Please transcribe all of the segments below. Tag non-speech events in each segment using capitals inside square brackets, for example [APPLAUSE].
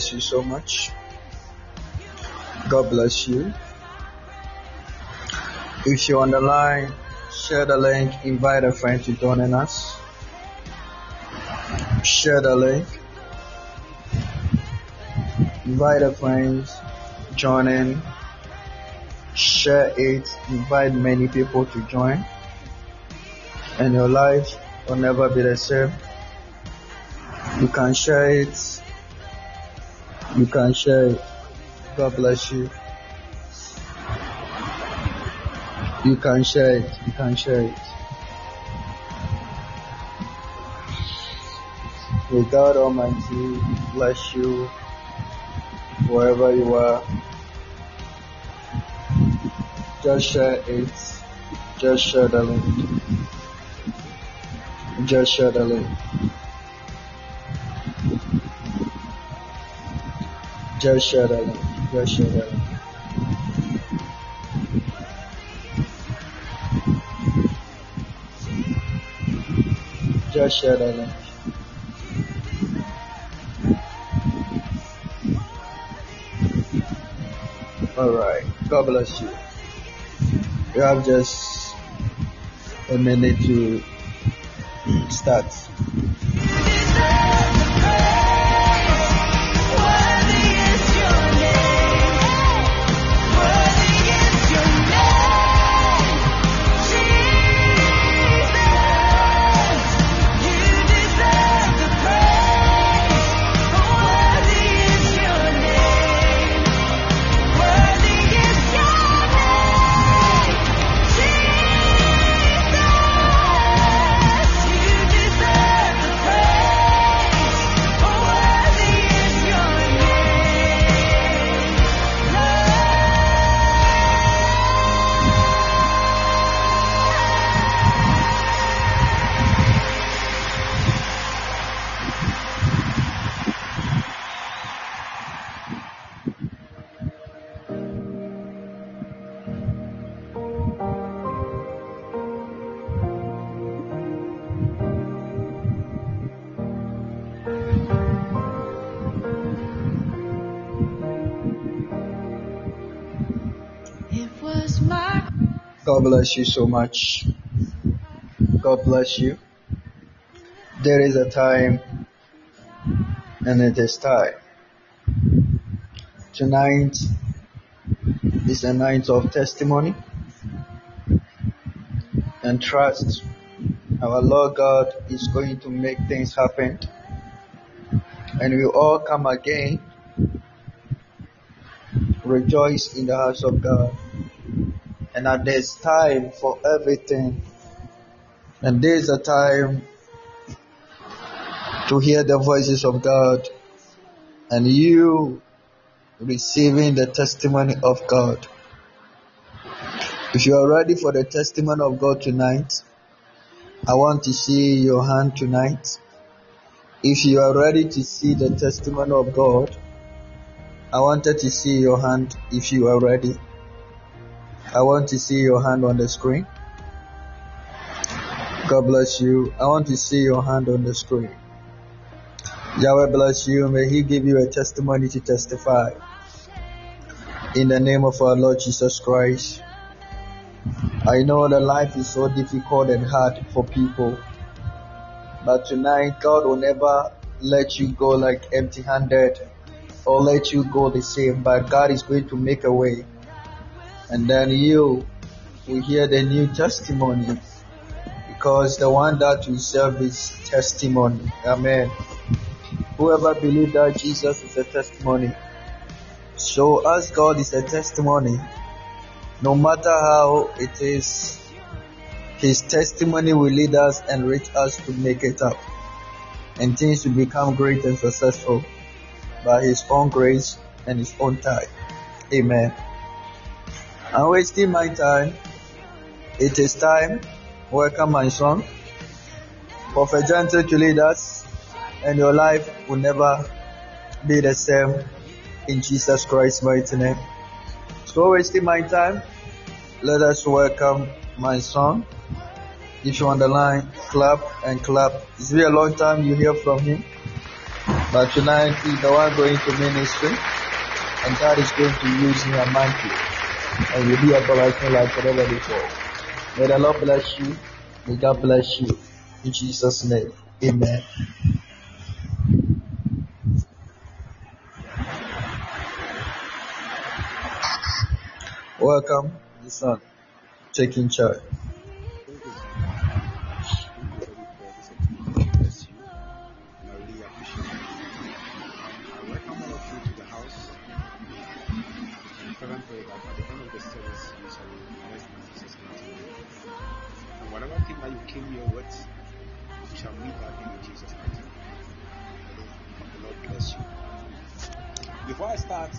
Bless you so much. God bless you. If you're on the line, share the link, invite a friend to join in us. Share the link. Invite a friend, join in. Share it, invite many people to join. And your life will never be the same. You can share it you can share it. God bless you. You can share it. You can share it. May God Almighty bless you wherever you are. Just share it. Just share the link. Just share the link. Just shut up. Just shut up. Just shut up. All right. God bless you. You have just a minute to start. Bless you so much. God bless you. There is a time and it is time. Tonight is a night of testimony and trust. Our Lord God is going to make things happen and we all come again. Rejoice in the house of God and that there's time for everything. And there's a time to hear the voices of God and you receiving the testimony of God. If you are ready for the testimony of God tonight, I want to see your hand tonight. If you are ready to see the testimony of God, I wanted to see your hand if you are ready. I want to see your hand on the screen. God bless you. I want to see your hand on the screen. Yahweh bless you. May He give you a testimony to testify. In the name of our Lord Jesus Christ. I know that life is so difficult and hard for people. But tonight, God will never let you go like empty handed or let you go the same. But God is going to make a way and then you will hear the new testimony because the one that we serve is testimony. Amen. Whoever believes that Jesus is a testimony, So as God is a testimony, no matter how it is, His testimony will lead us and reach us to make it up. And things will become great and successful by His own grace and His own time. Amen. I'm wasting my time. It is time. Welcome my son. Prophet Gentle to lead us, and your life will never be the same in Jesus Christ's mighty name. So wasting my time, let us welcome my son. If you're on the line, clap and clap. It's been a long time you hear from him, but tonight he's the one going to ministry, and God is going to use him you, and you'll be blessing like never before. May the Lord bless you. May God bless you. In Jesus' name, Amen. Welcome, the son. Taking charge.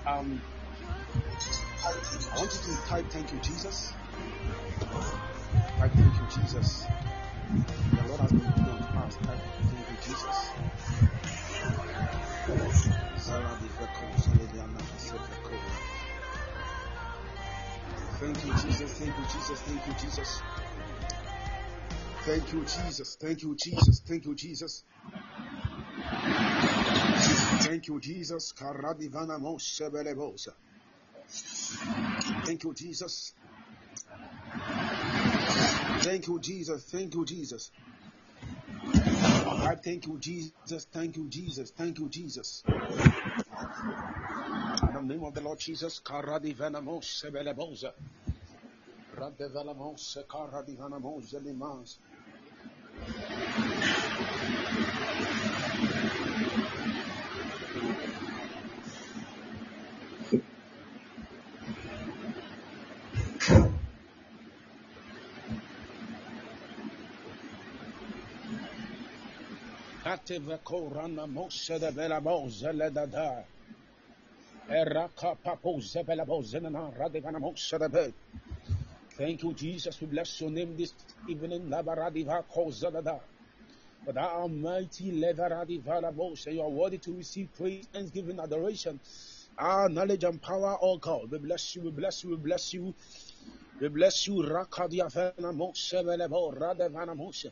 Um, thank you, Jesus. Type thank you, Jesus. The Lord has been doing us. Thank you, Jesus. thank you Jesus. Thank you, Jesus. Thank you, Jesus. Thank you, Jesus. Thank you, Jesus. Thank you, Jesus. I thank you, Jesus. Thank you, Jesus. Thank you, Jesus. In the name of the Lord Jesus, Karadivanamos Sebelebosa. Radevelamos Karadivanamos Zelimans. Ativa korana moshe de bela boze le da da. Eraka papo zebela boze na radivana moshe de be. Thank you, Jesus. We bless your name this evening. Labaradiva kozadada. For that almighty levaradiva laboshe. You are worthy to receive praise, thanksgiving, adoration. Our knowledge and power, all God. We bless you, we bless you, we bless you. We bless you. Rakadiavana moshe velebo radevana moshe.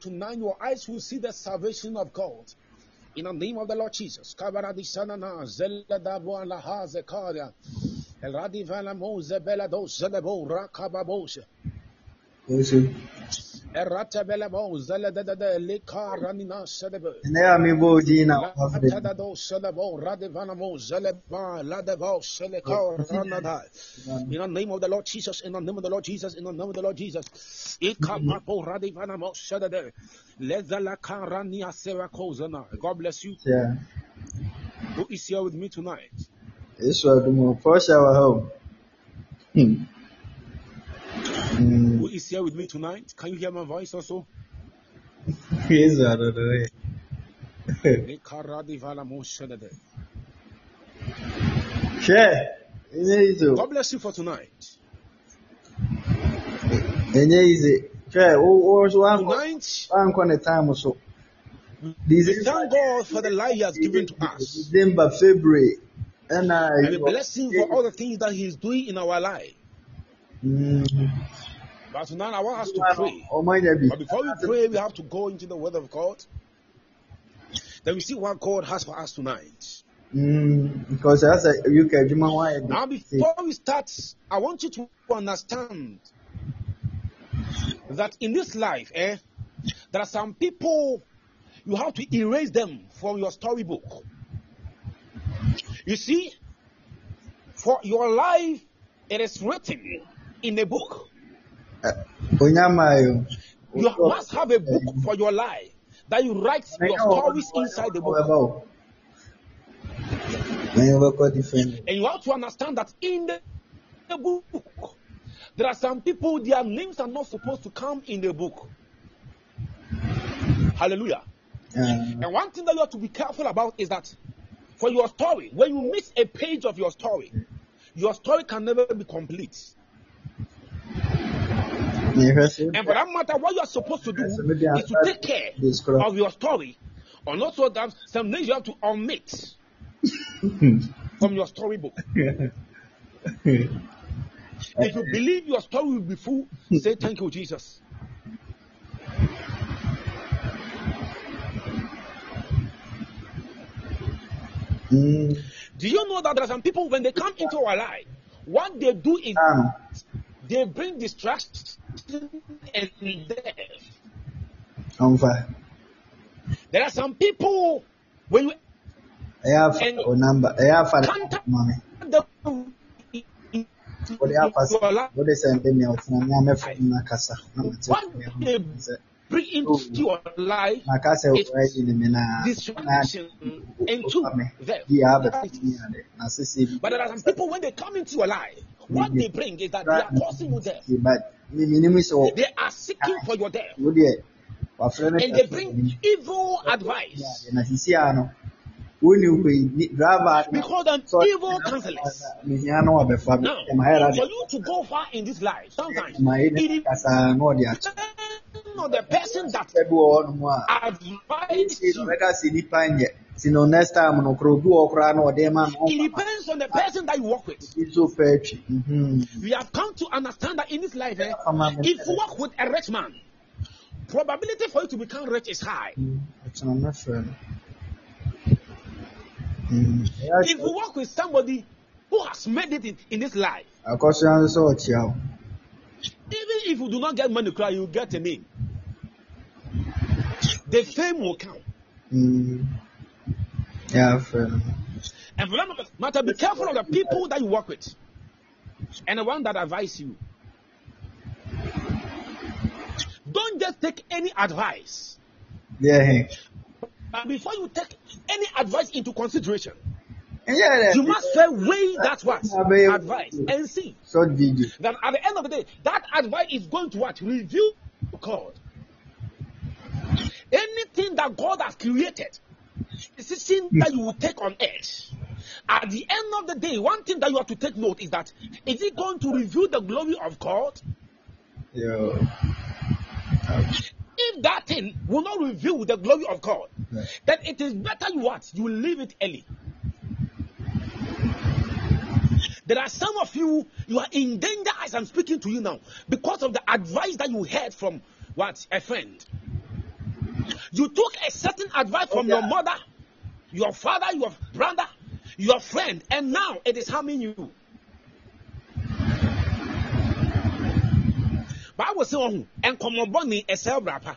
Tonight your eyes will see the salvation of God. In the name of the Lord Jesus. Kabaradi sanana zeladabo la hazekaria. El radivana mo zebelado zelebo rakababosa. Erata belabo zeladada leka ranina sedebe. Ne amibo dina Latadado selebo radivana mo zeleba ladebo seleka ranada. In the name of the Lord Jesus, in the name of the Lord Jesus, in the name of the Lord Jesus. Ikapapo radivana mo sedede. Lezala karania serakozana. God bless you. Yeah. Who is here with me tonight? This was first our home. Hmm. Who is here with me tonight? Can you hear my voice also? Yes, out of the [LAUGHS] way. Ikaradivana mo sedede. Share. God bless you for tonight. Enye ize. Share. O o so anko Tonight, anko ne time so. we thank God for the life He has given to us. December, February, and I. Bless Him for all the things that He is doing in our life. Mm. But tonight I want us to pray. But before we pray, we have to go into the Word of God. Then we see what God has for us tonight. Mm, because as a UK ho ayɛ Now, before we start, I want you to understand that in this life, eh, there are some people you have to erase them from your storybook. You see, for your life, it is written in a book. You must have a book for your life that you write your stories inside the book. Ɛnyɛ ɔbɛkɔ different. And you have to understand that in the, the book, there are some people, their names are not supposed to come in the book. Hallelujah. Ah, And one thing that you have to be careful about is that for your story, when you miss a page of your story, your story can never be complete. And for that matter, what you are supposed to do is to take care of your story. And also that some things you have to omit [LAUGHS] from your storybook. [LAUGHS] If you believe your story will be full, say thank you, Jesus. Mm, Do you know that there are some people when they come into our life, what they do is ah, they bring distraction and death. ɔmfa. There are some people when afa And- o number. Ɛyɛ afa ne contact mame. them in Wɔde afa your sɛ life, wɔde sɛ ndɛ nea ɔtena ne amɛfa mu na kasa. Na mate what deɛ they ɔmo sɛ bring into your life na kasa It's wɔyɛ yi ne me na distraction into death. Di abɛfa mi ade. Na sisi bi. But there are some people when they come into your life, what they bring is that they are causing you death. But mi mi nim sɛ wɔ They are seeking for your death. wo deɛ wafrɛ ne And they bring evil advice. na sisi a no woni hɔ yi ni driver We call them evil counselors. mehia no wabɛfa me Now, ɛma yɛra for you to go far in this life, sometimes ma yɛ it ne is not the person that bi advised si no next time no korɔ obi wɔ koraa na ɔde ma no It depends on the person that you work with. bi nso pɛ atwi Mhm. We have come to understand that in this life, eh, if you work with a rich man, probability for you to become rich is high. Mm, Mm, If you work with somebody who has made it in, in this life, akɔsora nso sɛ ɔkyea wo even if you do not get money, cry, you get a name. The fame will come. Mm, afrɛ And for that matter, be careful of the people that you work with and the one that advise you. Don't just take any advice. Yeah. But before you take any advice into consideration, you must first weigh that what advice and see short video that at the end of the day, that advice is going to what reveal God. Anything that God has created, decision that you will take on earth. At the end of the day, one thing that you have to take note is that is it going to reveal the glory of God? Yo. If that thing will not reveal the glory of God, then it is better you what? You leave it early. There are some of you, you are in danger as I'm speaking to you now because of the advice that you heard from what? A friend. You took a certain advice from your mother, your father, your brother, your friend, and now it is harming you. Bible say oh, and come bɔne ɛsɛ brapa.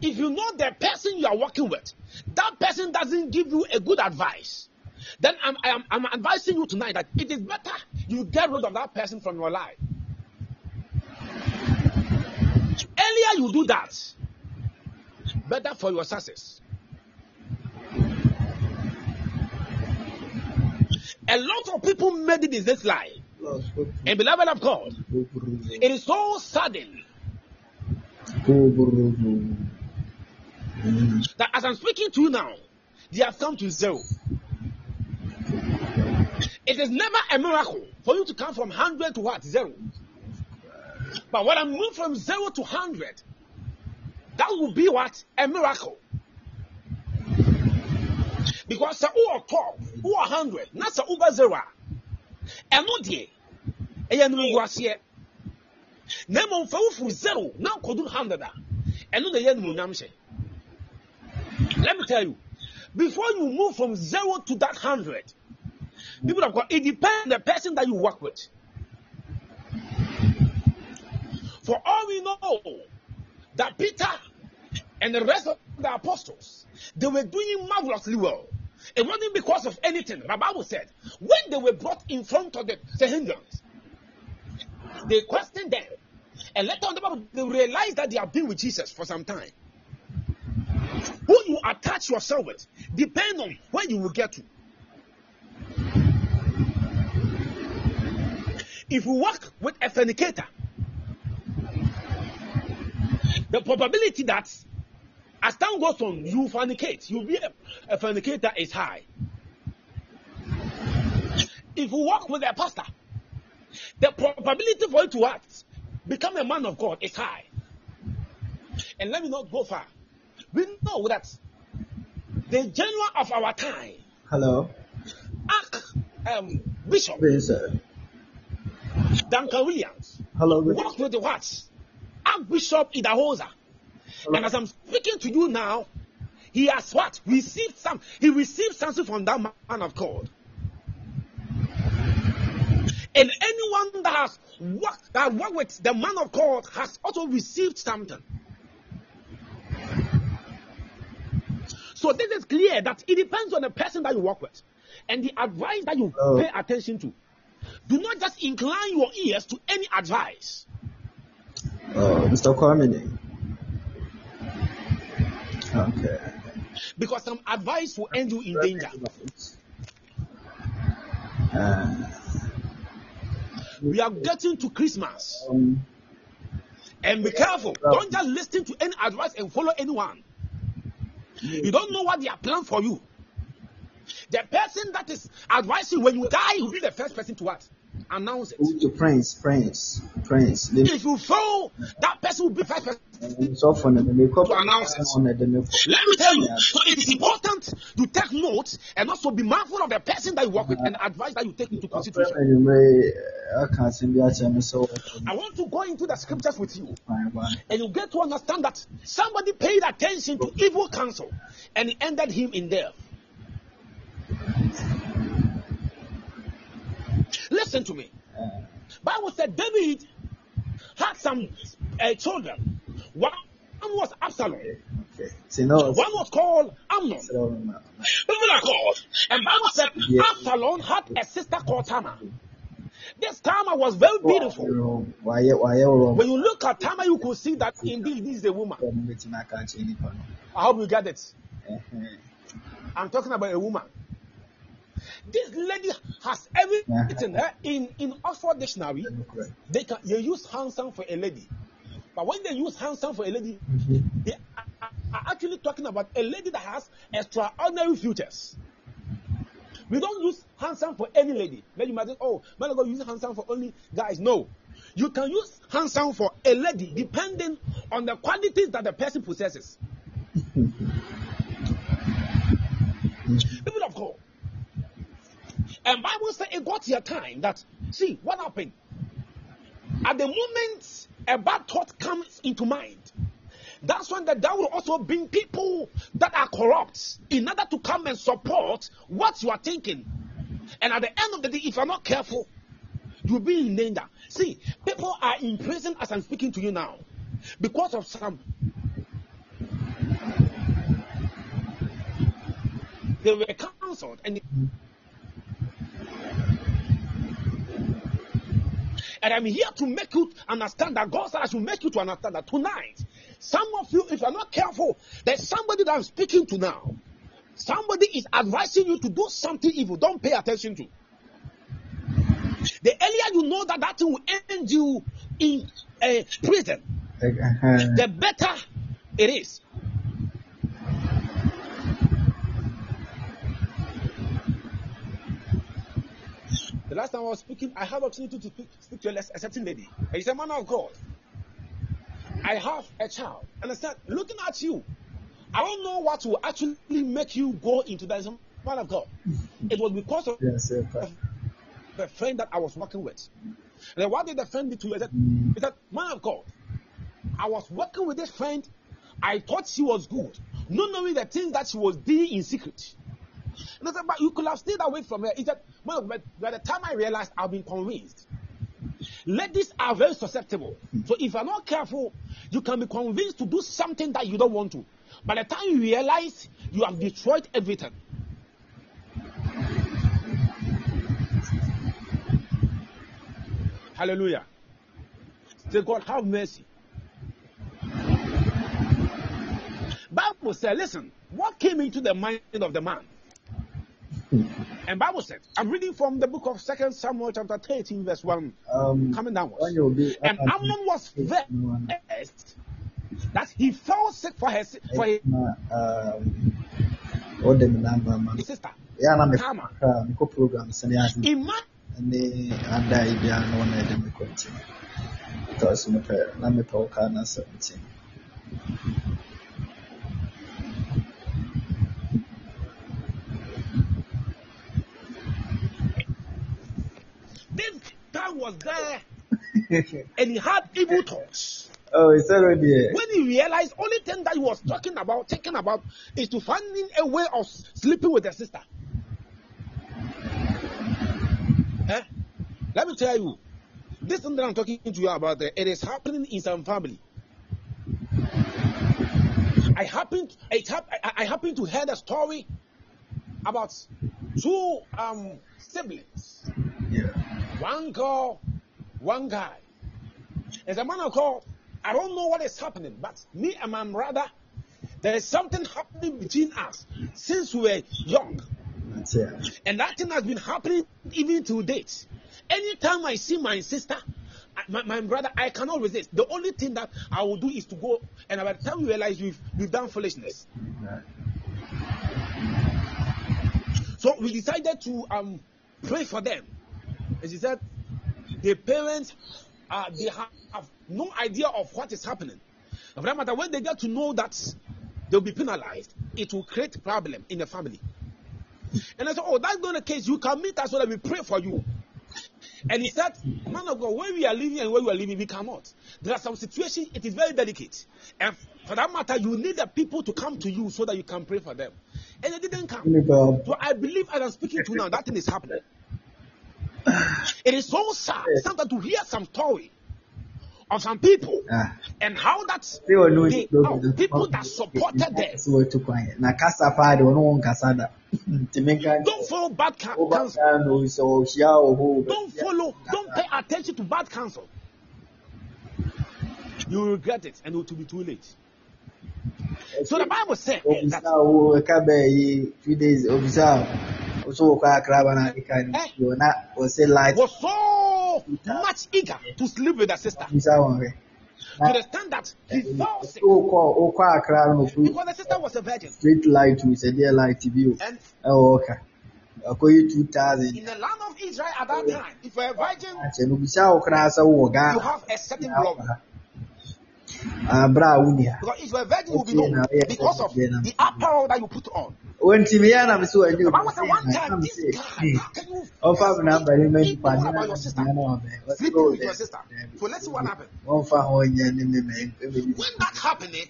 If you know the person you are working with, that person doesn't give you a good advice, then I'm, I'm, I'm advising you tonight that it is better you get rid of that person from your life. Earlier you do that, better for your success. A lot of people made it in this life, and beloved of God, it is so sudden that as I'm speaking to you now, they have come to zero. It is never a miracle for you to come from 100 to what? Zero. But when I move from zero to 100, that will be what? A miracle. Because who are top, who are 100, not sa over zero. And not there. ɛyɛ animguaseɛ na mmom fa wofuru zero na nkɔduru hundred a ɛno na ɛyɛ animuonyam hyɛ let me tell you before you move from zero to that hundred people of God it depends on the person that you work with. For all we know that Peter and the rest of the apostles they were doing marvelously well. It wasn't because of anything. The Bible said when they were brought in front of the Sahindrans they questioned them. And later on the Bible they realized that they have been with Jesus for some time. Who you attach yourself with depends on where you will get to. If you work with a fornicator, the probability that as time goes on, you fornicate, you'll be a, a fornicator is high. If you work with a pastor, the probability for you to act, become a man of God is high. And let me not go far. We know that the general of our time, Hello. Ark um, Bishop. Duncan Williams, Hello. Worked with the what? Archbishop Idahosa. And as I'm speaking to you now, he has what? Received some, he received something from that man of God. And anyone that has worked, that worked with the man of God has also received something. So this is clear that it depends on the person that you work with and the advice that you Oh. pay attention to. Do not just incline your ears to any advice. Oh, Mr. Kwame. Okay. because some advice will end you in danger. Uh, We are getting to Christmas um, and be careful. Don't just listen to any advice and follow anyone. You don't know what they are planning for you. The person that is advising when you die will be the first person to what? Announce it. to Prince, Prince, Prince. If you fail, that person will be the first person. so the makeup To announce it. on the makeup. Let me tell you. So it is important to take notes and also be mindful of the person that you work with and advice that you take into consideration. Anyway, I can't send you so I want to go into the scriptures with you. and you get to understand that somebody paid attention to evil counsel and it ended him in death. Listen to me. Uh, Bible said David had some uh, children. One was Absalom. okay. No, One was called Amnon. People are called. And Bible said Yeah. Absalom had a sister called Tamar. This Tamar was very beautiful. Why, why, wrong? When you look at Tamar, you could see that indeed this is a woman. I hope you get it. I'm talking about a woman. This lady has everything eh, in in Oxford Dictionary. They can they use handsome for a lady, but when they use handsome for a lady, they are, are actually talking about a lady that has extraordinary features. We don't use handsome for any lady. Then you might think, oh, man, I go use handsome for only guys. No, you can use handsome for a lady depending on the qualities that the person possesses. [LAUGHS] People of God. And Bible says it got your time that see what happened. At the moment a bad thought comes into mind, that's when the devil will also bring people that are corrupt in order to come and support what you are thinking. And at the end of the day, if you're not careful, you'll be in danger. See, people are in prison as I'm speaking to you now because of some. They were counseled and And I'm here to make you understand that God said I should make you to understand that tonight, some of you, if you're not careful, there's somebody that I'm speaking to now. Somebody is advising you to do something evil. Don't pay attention to. The earlier you know that that thing will end you in a prison, eh, eh, the better it is. The last time I was speaking, I had opportunity to speak, speak to a, certain lady. And she said, Man of God, I have a child. And I said, Looking at you, I don't know what will actually make you go into that. I Man of God, it was because of Yes, the friend that I was working with. And then what did the friend do to you? He said, he said, man of God, I was working with this friend. I thought she was good, not knowing the things that she was doing in secret. And but you could have stayed away from her. He said, well, but by the time I realized, I've been convinced. Ladies are very susceptible. So if you're not careful, you can be convinced to do something that you don't want to. By the time you realize, you have destroyed everything. Hallelujah. Say, God, have mercy. Bible said, listen, what came into the mind of the man? And Bible says, I'm reading from the book of Second Samuel chapter 13, verse 1, Um, coming downwards. when you'll be And Amnon was vexed that he fell sick for his, for his um, what the number man. sister. Yeah, na me Tama. ka me ko program. Imagine ne ada ibia na wana de continue. Because me pe na me pe ka na 17. This guy was there [LAUGHS] and he had evil thoughts. oh, is that already? When he realized only thing that he was talking about, thinking about, is to finding a way of sleeping with the sister. Eh? Let me tell you, this thing that I'm talking to you about, eh, it is happening in some family. I happened, it hap- I, I happen to hear a story about two um, siblings, Yeah. One girl, one guy. As a man of God, I don't know what is happening, but me and my brother, there is something happening between us since we were young. And that thing has been happening even to date. Anytime I see my sister, my, my brother, I cannot resist. The only thing that I will do is to go, and by the time we realize we've, we've done foolishness. So we decided to um, pray for them. And she said, the parents, uh, they have, have no idea of what is happening. For that matter, when they get to know that they'll be penalized, it will create problem in the family. And I said, oh, that's not the case. You can meet us so that we pray for you. And he said, man of God, where we are living and where we are living, we cannot. There are some situations, it is very delicate. And for that matter, you need the people to come to you so that you can pray for them. And they didn't come. So I believe as I'm speaking to you now, that thing is happening. It is so sad sometimes to hear some story of some people ah. and how that no they are people that supported them. [LAUGHS] Don't follow bad ca- counsel. there no so shia o ho. Don't follow, don't pay attention to bad counsel. You will regret it and it will be too late. So the Bible said that Obisa o ka be yi few days obisa o so ko akra ba na ika ni. Eh. Yo na o say light was so much eager to sleep with the sister obisa won re. to the extent that he fell sick O ko o ko akra no fu because the sister was a virgin. street light we say there light bi o. And E o ka. Akoyi 2000. in the land of Israel at that time, if you're a virgin, Akyɛ no obisa o kra sa wo ga. you have a certain glory. Nia. Because if you're a virgin, you'll be known because of the apparel that you put on. Wɔntumi yɛ na mesɛ wɔanyɛ The Bible said one time, this guy, can you ɔfa me namba ne ma think nipa about your sister? na with your sister? So let's see what ho nyɛ ne me me When that happened, eh,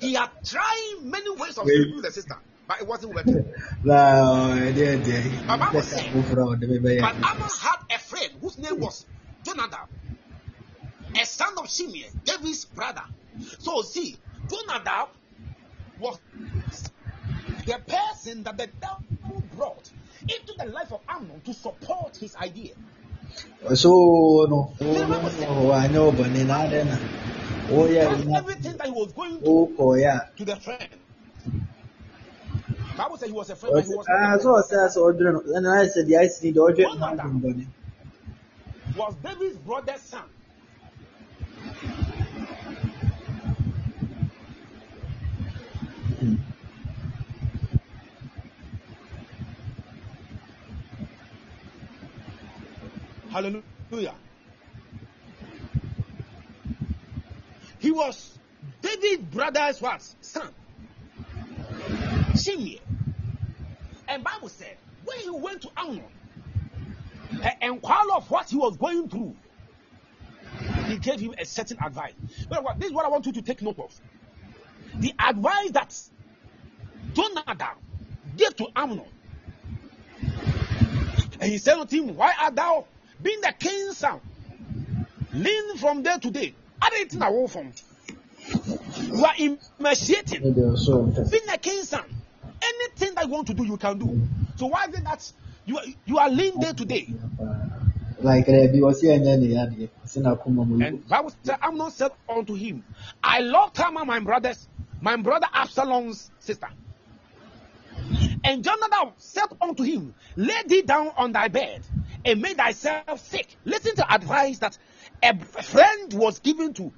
he had tried many ways of sleeping with the sister, but it wasn't working. la ɛdeɛ deɛ But Bible said- foforɔ a wɔde me bɛyɛ But Amnon had a friend whose name was Jonadab, a son of Shimeon, David's brother. So see, Jonadab was the person that the devil brought into the life of Amnon to support his idea. so no wɔanyɛ ɔbɔne na adɛn na woyɛ Because na everything that he was going to, wokɔeɛ a to the friend. Bible said he was a friend, but he was ah a so friend. ɔsɛ sɛ ɔdwerɛ no ɛna ayɛ sɛ deɛ ayɛ sɛ deɛ ɔdwerɛ no adwene bɔne was David's brother's son. Hallelujah. He was David's brother's what? Son. Shimei. And Bible said, when he went to Amnon, and inquired of what he was going through, he gave him a certain advice. But this is what I want you to take note of. The advice that Jonathan gave to Amnon. And he said unto him, Why art thou, being the king's son, lean from day to day? Are they eating away from? You are emaciating. Being a king's son, anything that you want to do, you can do. So why is it that you are, you are lean day to day? Like there be was here and then Bible said, Amnon said unto him, I love Tamar, my brothers, my brother Absalom's sister. And Jonathan said unto him, Lay thee down on thy bed and make thyself sick. Listen to advice that a friend was given to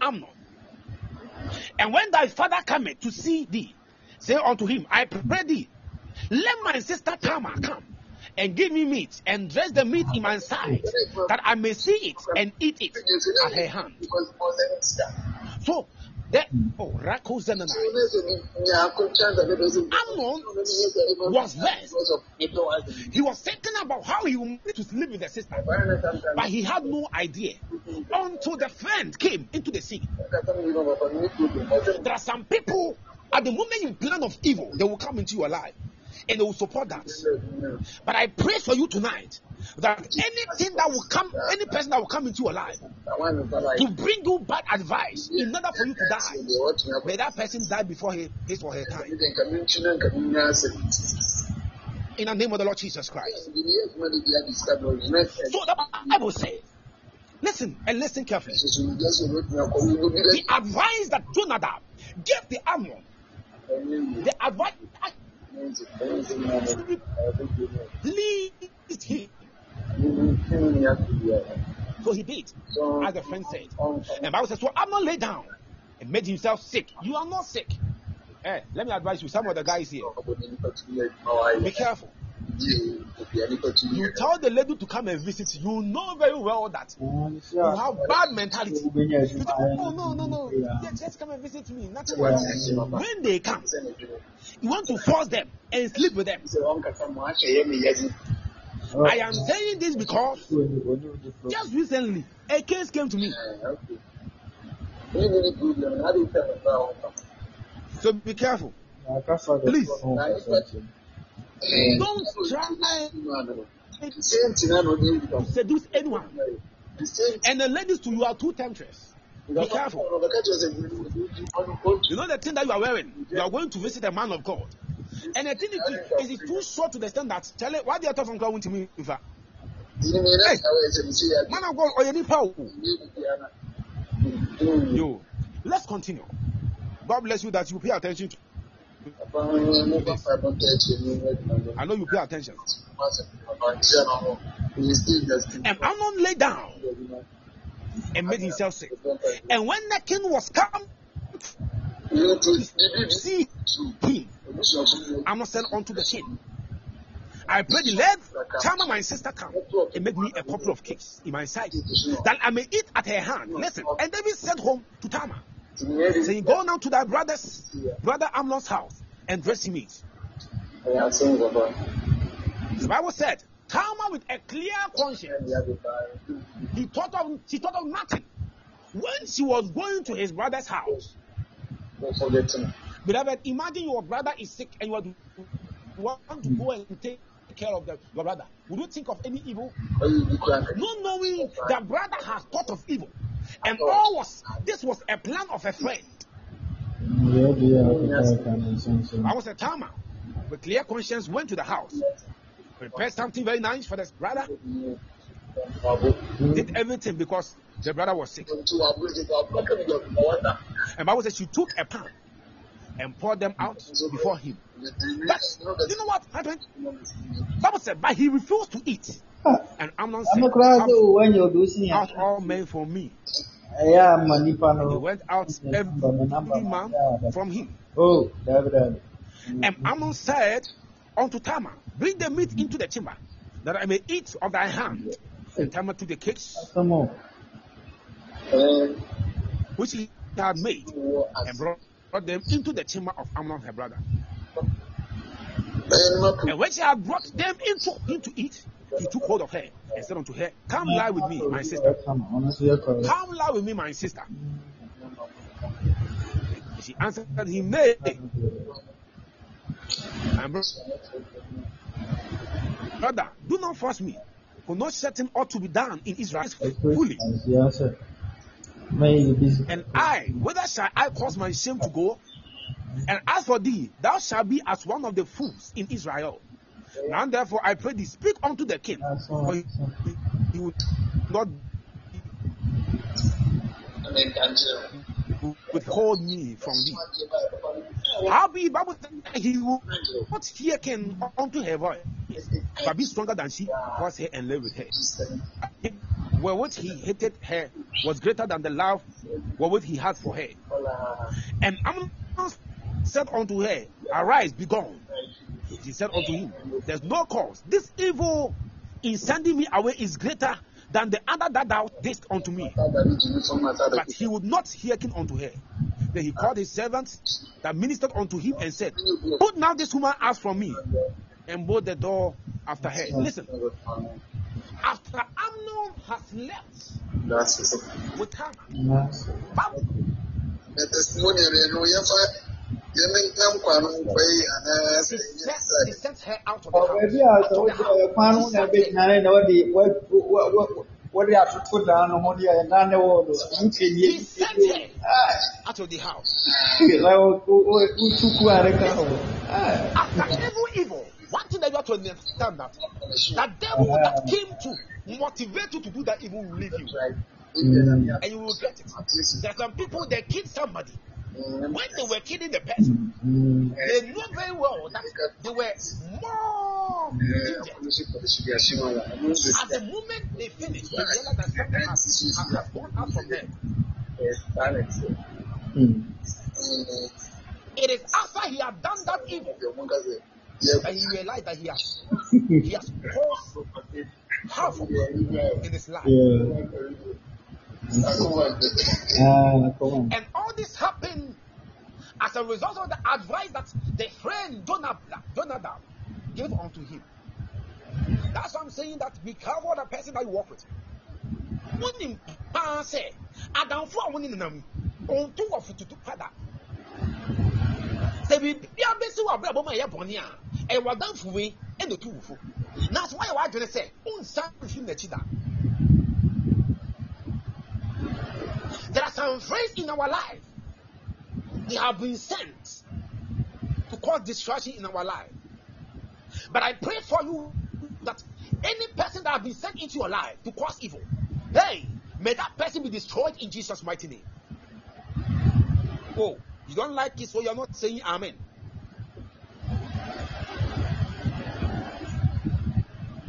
Amnon. And when thy father cometh to see thee, say unto him, I pray thee, let my sister Tamar come and give me meat and dress the meat in my side, that I may see it and eat it at her hand. So, that oh, Rako Zenana. Amnon was vexed. He was thinking about how he would to sleep with the sister, but he had no idea until the friend came into the scene. There are some people at the moment you plan of evil, they will come into your life and they will support that. But I pray for you tonight that anything that will come, any person that will come into your life to bring you bad advice in order for you to die, may that person die before his or her time. In the name of the Lord Jesus Christ. So the Bible says, listen and listen carefully. The advice that Jonadab gave the Amnon, the advice pleased him. So he did, as the friend said. And Bible says, so Amnon lay down and made himself sick. You are not sick. Eh, let me advise you, some of the guys here, be careful. You tell the lady to come and visit you, you know very well that you have bad mentality. You think, oh, no, no, no, yeah, just come and visit me. Nothing. When they come, you want to force them and sleep with them. I am saying this because just recently a case came to me. So be careful. Please. Don't try to seduce anyone. And the ladies too, you are too temptress. Be careful. You know the thing that you are wearing? You are going to visit a man of God. And the thing is, is it too short to the that, Charlie, why do you talk from God to me? If I, hey, man of God, or power. Yo, let's continue. God bless you that you pay attention to. I know you pay attention. And Amnon lay down and made himself sick. And when the king was come see him, Amnon said unto the king, I pray the let Tamar, my sister, come and make me a couple of cakes in my sight, that I may eat at her hand. Listen, and David sent home to Tamar, saying, Go now to thy brother's brother Amnon's house and dress him meat. The Bible said, Tamar with a clear conscience, he thought of she thought of nothing. When she was going to his brother's house, beloved, imagine your brother is sick and you want to go and take care of the, your brother. Would you think of any evil? Not knowing that brother has thought of evil. And all was this was a plan of a friend. I was a Tamar with clear conscience went to the house, prepared something very nice for this brother, did everything because the brother was sick. And Bible says she took a pan and poured them out before him. But you know what happened? Bible said, but he refused to eat. And Amnon said, out all men for me. And he went out every man from him. Oh. And Amnon said unto Tamar, Bring the meat into the chamber, that I may eat of thy hand. And Tamar took the cakes which he had made and brought, brought them into the chamber of Amnon her brother. And when she had brought them into him to eat, he took hold of her and said unto her, Come lie with me, my sister. Come lie with me, my sister. She answered him, Nay. My brother, do not force me. For no certain ought to be done in Israel fully. And I, whether shall I cause my shame to go? And as for thee, thou shalt be as one of the fools in Israel. Now therefore I pray thee, speak unto the king, for he, would not withhold me from thee. How be Bible he will not hearken unto her voice, but be stronger than she, was her and live with her. Wherewith he hated her was greater than the love wherewith he had for her. And Amnon said unto her, Arise, be gone. He said unto him, There's no cause. This evil in sending me away is greater than the other that thou didst unto me. But he would not hearken unto her. Then he called his servants that ministered unto him and said, Put now this woman out from me, and bolt the door after her. Listen, after Amnon has left with Tamar, he set, he sent her out of the house. He sent her out of the house. wotuku areka ho After evil, have to understand that that devil that came to motivate you to do that evil will leave you, and you will regret it. There are some people that killed somebody when they were killing the person. They know very well that they were more injured. At the moment they finished, they realized that something has, has gone out from them. It is after he had done that evil that he realized that he has [LAUGHS] he has caused havoc in his life. Ah, and all this happened as a result of the advice that the friend Jonadab, Jonadab gave unto him. That's why I'm saying that be careful of the person that you work with. Wonim paa sɛ adamfo a wɔne nenam ɔnto wɔ fototo pada sɛ biribia bɛsi wɔ abrabɔ mu a ɛyɛ bɔne a ɛyɛ w'adamfo wei ɛna otu wo fo na so woayɛ w'adwene sɛ wonsa mfiri n'akyi da There are some friends in our life. They have been sent to cause destruction in our life. But I pray for you that any person that has been sent into your life to cause evil, hey, may that person be destroyed in Jesus' mighty name. Oh, you don't like it, so you're not saying amen.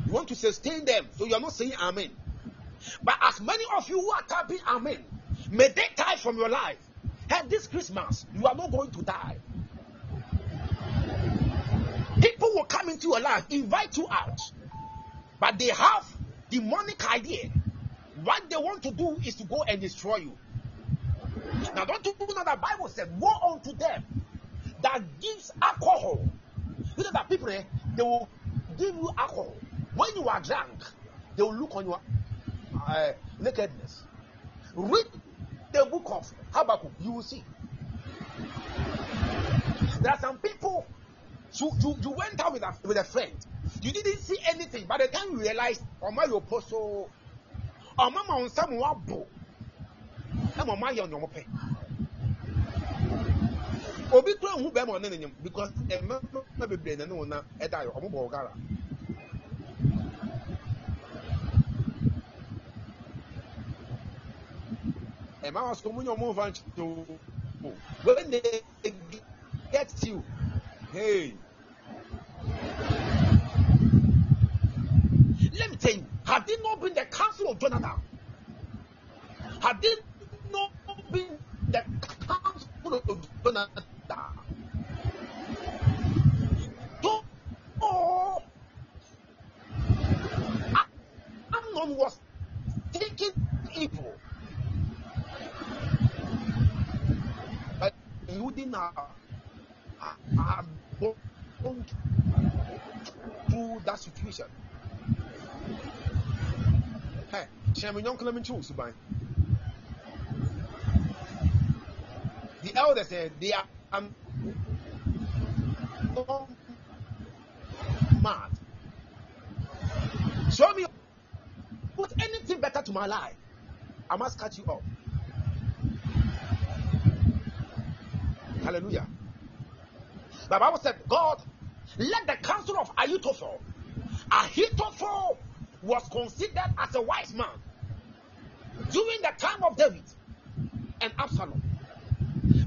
You want to sustain them, so you're not saying amen. But as many of you who are typing amen, may they die from your life. Hey, this Christmas, you are not going to die. People will come into your life, invite you out, but they have demonic idea. What they want to do is to go and destroy you. Now, don't you know that Bible said, "Woe unto them that gives alcohol." You know that people, eh, they will give you alcohol when you are drunk. They will look on your uh, nakedness. Read the book of Habakkuk, you will see. There are some people, you, you, you went out with a, with a friend, you didn't see anything. By the time you realized, oh my apostle, oh mama on I'm on my young pay. obi kura hu bɛrima ɔne ne nyam because mmarima bebree na ne wɔn na ɛda yɛ ɔmo bɔ ɔgara. Mmarima so ɔmo nyɛ ɔmo nfa nkyɛn o when they get you hey. Let me tell you had it not been the counsel of Jonathan? Had it not been the counsel of Jonathan don't oh Amnon was thinking evil but he wouldn't have, have gone through that situation. Hey, kyerɛ me nyɔnko na me the elder said they are um, mad. Show me put anything better to my life I must cut you off. Hallelujah. The Bible said God let the counsel of Ahithophel Ahithophel was considered as a wise man during the time of David and Absalom.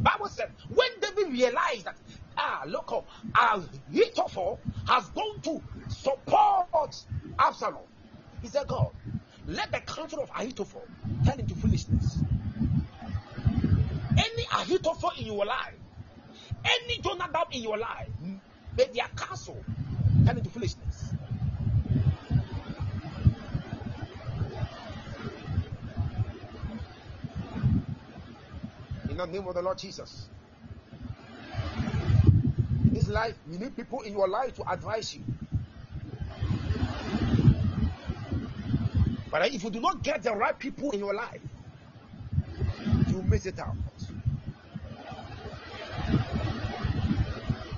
Bible said when David realized that ah look up Ahithophel has gone to support Absalom, he said, God, let the counsel of Ahithophel turn into foolishness. Any Ahithophel in your life, any Jonadab in your life, may their counsel turn into foolishness. The name of the Lord Jesus. This life, you need people in your life to advise you. But if you do not get the right people in your life, you miss it out.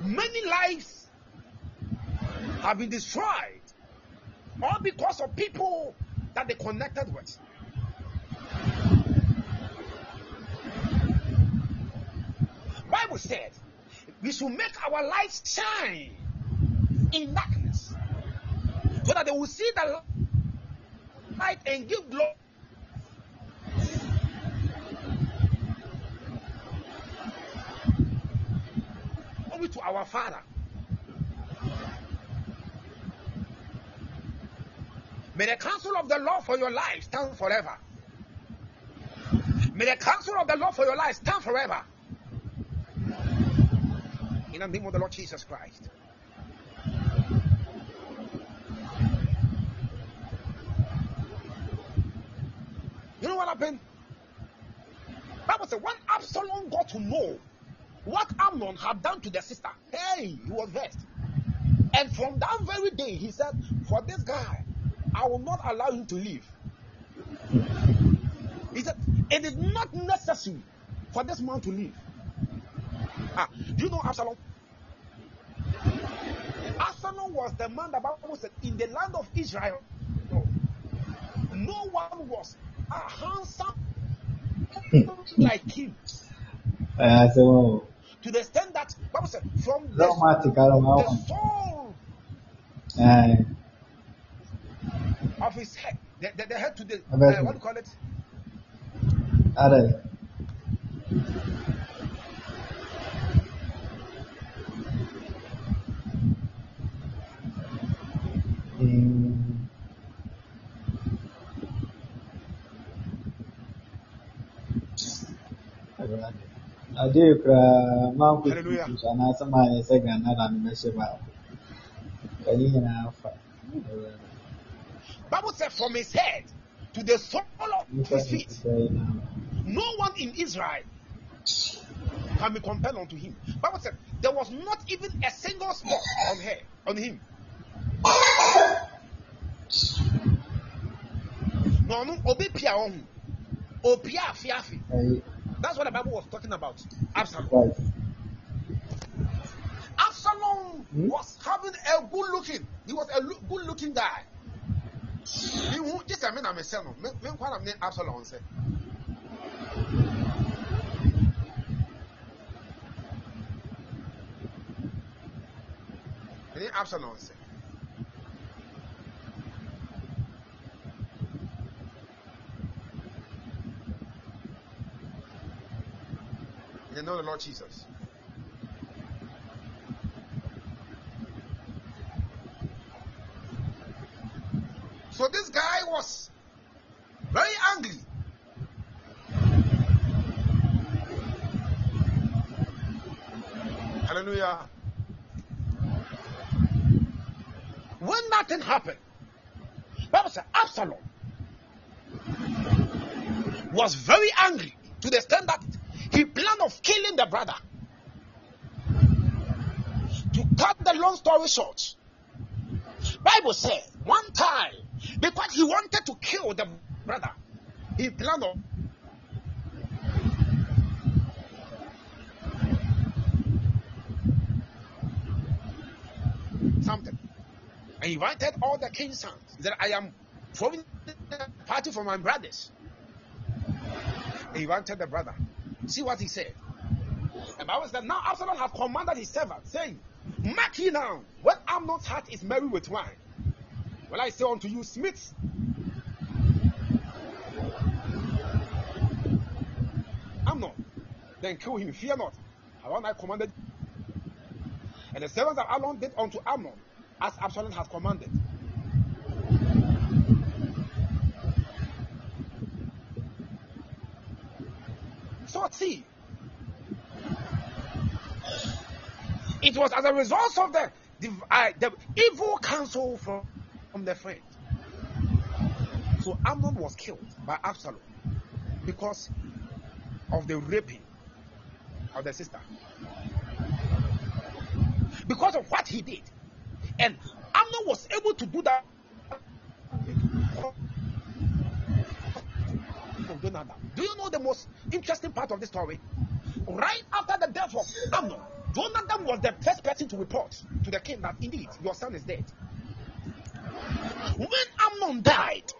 Many lives have been destroyed all because of people that they connected with. Bible said we should make our lights shine in darkness so that they will see the light and give glory. To our Father. May the counsel of the Lord for your life stand forever. May the counsel of the Lord for your life stand forever. In the name of the Lord Jesus Christ. You know what happened? Bible said when Absalom got to know what Amnon had done to the sister, hey, he was vexed. And from that very day, he said, For this guy, I will not allow him to live. He said, It is not necessary for this man to live. Ah, do you know Absalom? Absalom was the man the Bible said in the land of Israel. No one was a handsome like him Eh, so, to the extent that Bible said from the, Don't matter, Carol, the sole eh, of his head, the, the, the head to the uh, what do you call it? are, mm, Awurade. adeɛ koraa manko Hallelujah. tutu so anaasɛ maayɛ sɛ ghana da no mɛhyɛ baako ɛne nyinaa fa Awurade. Bible said from his head to the sole of his feet, no one in Israel can be compelled unto him. Bible said there was not even a single spot on her on him. No, no, obi pia on opia afiafi. ɛyɛ That's what the Bible was talking about. Absalom. right Absalom Hmm? was having a good looking. He was a lo- good looking guy. He who just a man I'm a son of. Me me kwa na me Absalom say. Me Absalom say. In the name of the Lord Jesus. So this guy was very angry. Hallelujah. When nothing happened, Bible said Absalom was very angry to the extent that he planned of killing the brother. To cut the long story short, Bible says one time Because he wanted to kill the brother. He planned on something. And he invited all the king's sons. that I am throwing party for my brothers. He invited the brother. See what he said. And the Bible said, Now Absalom had commanded his servant, saying, Mark ye now, when Amnon's heart is merry with wine. Well, I say unto you, smiths, Amnon, then kill him, fear not. How I commanded. And the servants of Amnon did unto Amnon as Absalom had commanded. So see, it was as a result of the uh, the evil counsel from, from the friend. So Amnon was killed by Absalom because of the raping of the sister. Because of what he did. And Amnon was able to do that Do you know the most interesting part of this story? Right after the death of Amnon, Jonathan was the first person to report to the king that indeed your son is dead. When Amnon died,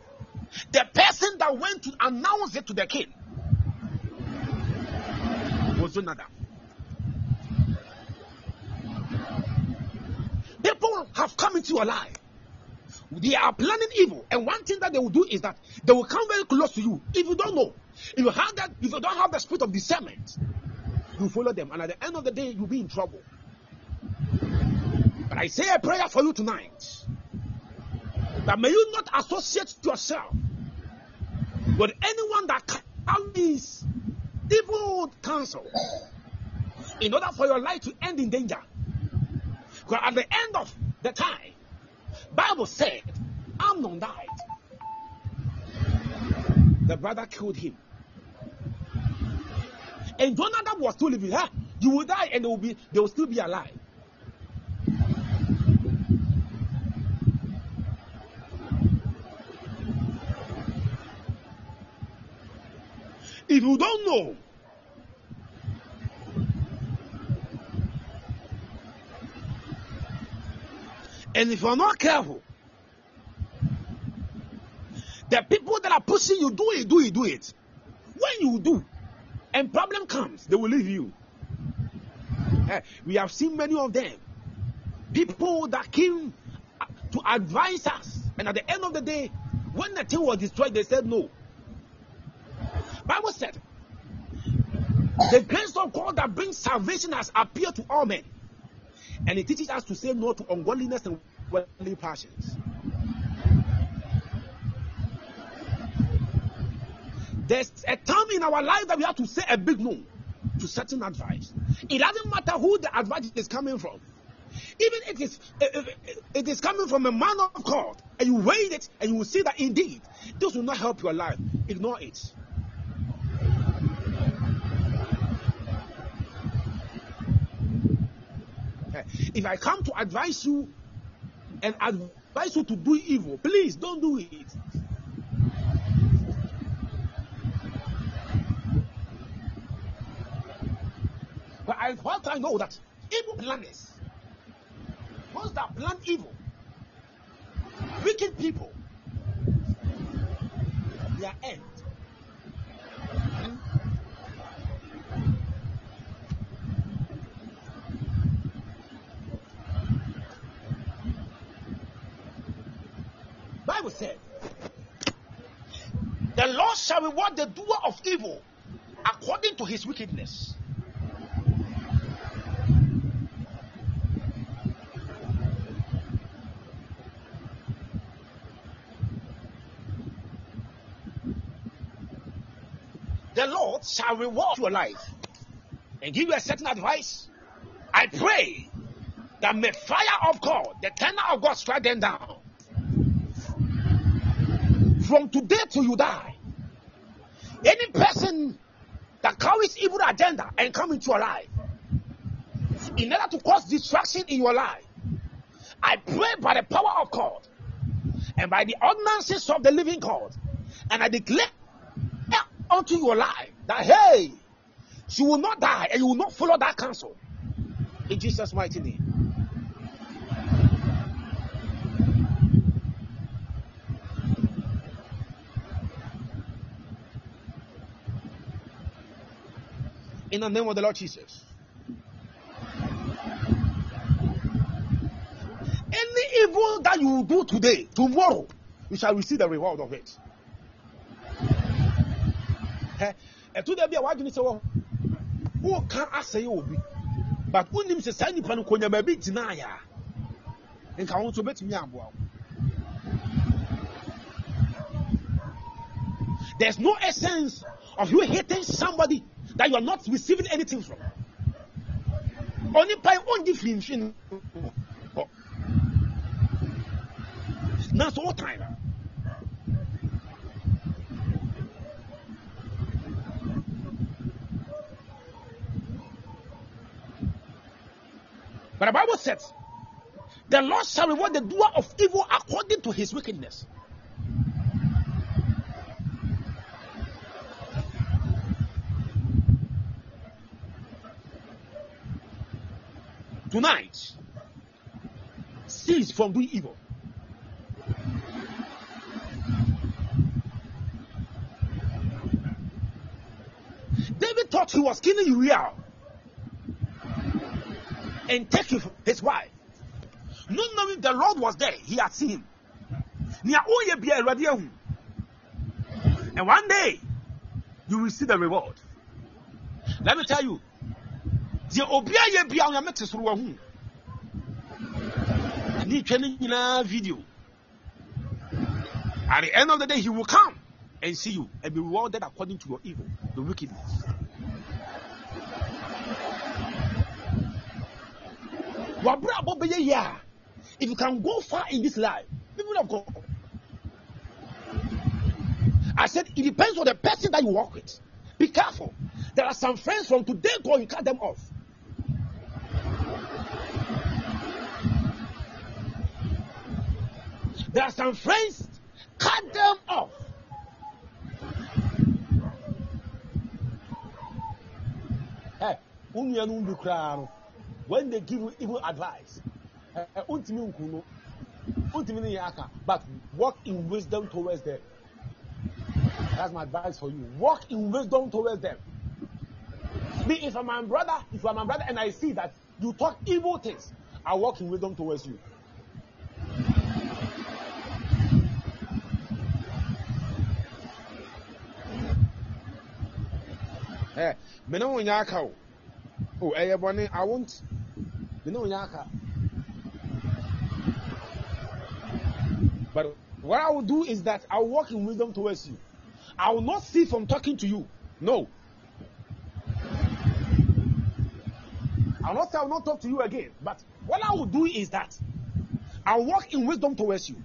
the person that went to announce it to the king was Jonathan. People have come into your life. They are planning evil, and one thing that they will do is that they will come very close to you. If you don't know, if you have that, if you don't have the spirit of discernment, you follow them, and at the end of the day, you'll be in trouble. But I say a prayer for you tonight that may you not associate yourself with anyone that carries evil counsel in order for your life to end in danger. Because at the end of the time, Bible said Amnon died. The brother killed him. And Jonathan was still living. Huh? You will die and they will be they will still be alive. If you don't know, and if you're not careful, the people that are pushing you do it, do it, do it. When you do, and problem comes, they will leave you. Eh, we have seen many of them. People that came uh, to advise us, and at the end of the day, when the thing was destroyed, they said no. Bible said, the grace of God that brings salvation has appeared to all men, and it teaches us to say no to ungodliness and worldly passions. There's a time in our life that we have to say a big no to certain advice. It doesn't matter who the advice is coming from. Even if it is, if it is coming from a man of God, and you weigh it and you will see that indeed this will not help your life, ignore it. Eh, If I come to advise you and advise you to do evil, please don't do it. But I what I know that evil planners, those that plan evil, wicked people, their end. Bible said, "The Lord shall reward the doer of evil according to his wickedness." Lord shall reward your life and give you a certain advice. I pray that may fire of God, the tender of God, strike them down. From today till you die, any person that carries evil agenda and come into your life, in order to cause distraction in your life, I pray by the power of God and by the ordinances of the living God. And I declare unto your life that, hey, you will not die and you will not follow that counsel. In Jesus' mighty name. In the name of the Lord Jesus. Any evil that you do today, tomorrow, you shall receive the reward of it. Ɛto bi a wadwene sɛ wɔ woka asɛe obi. But wonim sɛ saa nnipa no kɔnyama bi gyinaeɛ a nka wo nso wobɛtumi aboa wo. There's no essence of you hating somebody that you are not receiving anything from. Onipa ɔngye firinhwi no. Hɔ nanso wo time But the Bible says, the Lord shall reward the doer of evil according to his wickedness. Tonight, cease from doing evil. David thought he was killing Uriah and take his wife. Not knowing the Lord was there, he had seen him. And one day, you will see the reward. Let me tell you, the obia ye bia on yamete soro wa hu. Ni twene nyina video. At the end of the day, he will come and see you and be rewarded according to your evil, the wickedness. Wabrabɔ bɛyɛ yie a if you can go far in this life people of God. I said it depends on the person that you work with. Be careful. There are some friends from today go you cut them off. There are some friends cut them off. Hey, when they give you evil advice ntumi nkunu ntumi ne yɛ but walk in wisdom towards them that's my advice for you walk in wisdom towards them me if i'm my brother if i'm my brother and i see that you talk evil things i walk in wisdom towards you. Hey, me no nya aka o. Oh, ɛyɛ bɔne I won't know nyaka. But what I will do is that I will walk in wisdom towards you. I will not see from talking to you. No. I will not say I will not talk to you again. But what I will do is that I will walk in wisdom towards you.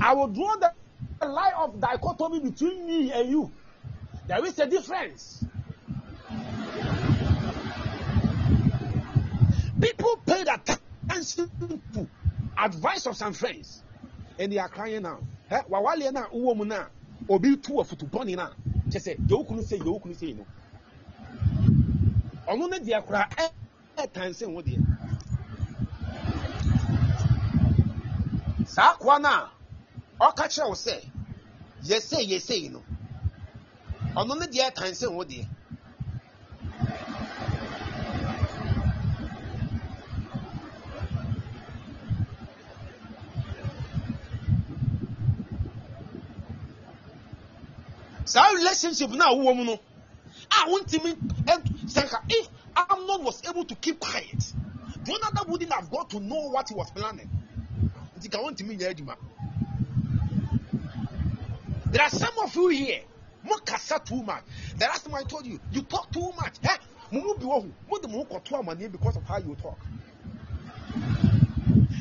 I will draw the line of dichotomy between me and you. There is a difference. People paid attention to advice of some friends, and they are crying now. Eh, wawale na uwo mu na obi tu afutu bɔne na. Kyɛ sɛ deɛ okunu sɛ deɛ okunu sɛ no ɔno ne deɛ kora ɛɛtan sɛ wo deɛ saa akoa no a ɔka kyerɛ wo sɛ yɛsɛ yɛsɛ no ɔno ne deɛ ɛɛtan sɛ wo deɛ saa relationship na awuo mu no a wontumi sanka if amnon was able to keep quiet jonathan wouldn't have got to know what he was planning. Nti ka wontumi nyɛ adwuma there are some of you here mo kasa too much. The last time i told you you talk too much. Eh mo mu bi wɔ ho mo de mo ho kɔto amaneɛ because of how you talk.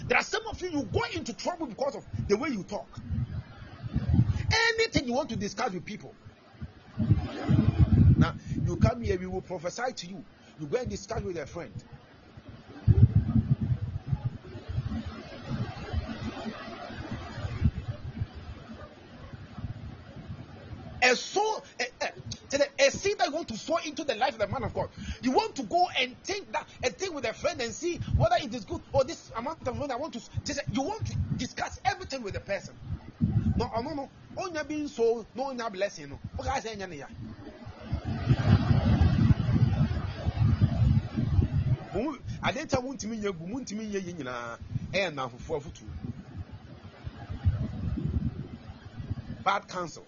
There are some of you you go into trouble because of the way you talk. Anything you want to discuss with people Now, you come here, we will prophesy to you. You go and discuss with a friend. A soul, a, a, a seed that you want to sow into the life of the man of God. You want to go and think that and think with a friend and see whether it is good or this amount of money I want to. You want to discuss everything with the person. No, oh, no, no. Only being so, no, no blessing. No, okay, I say, yeah. adeɛ mu ntumi nyɛ gu mu ntumi nyɛ yi nyinaa ɛyɛ nnamfofoɔ afotuo bad counsel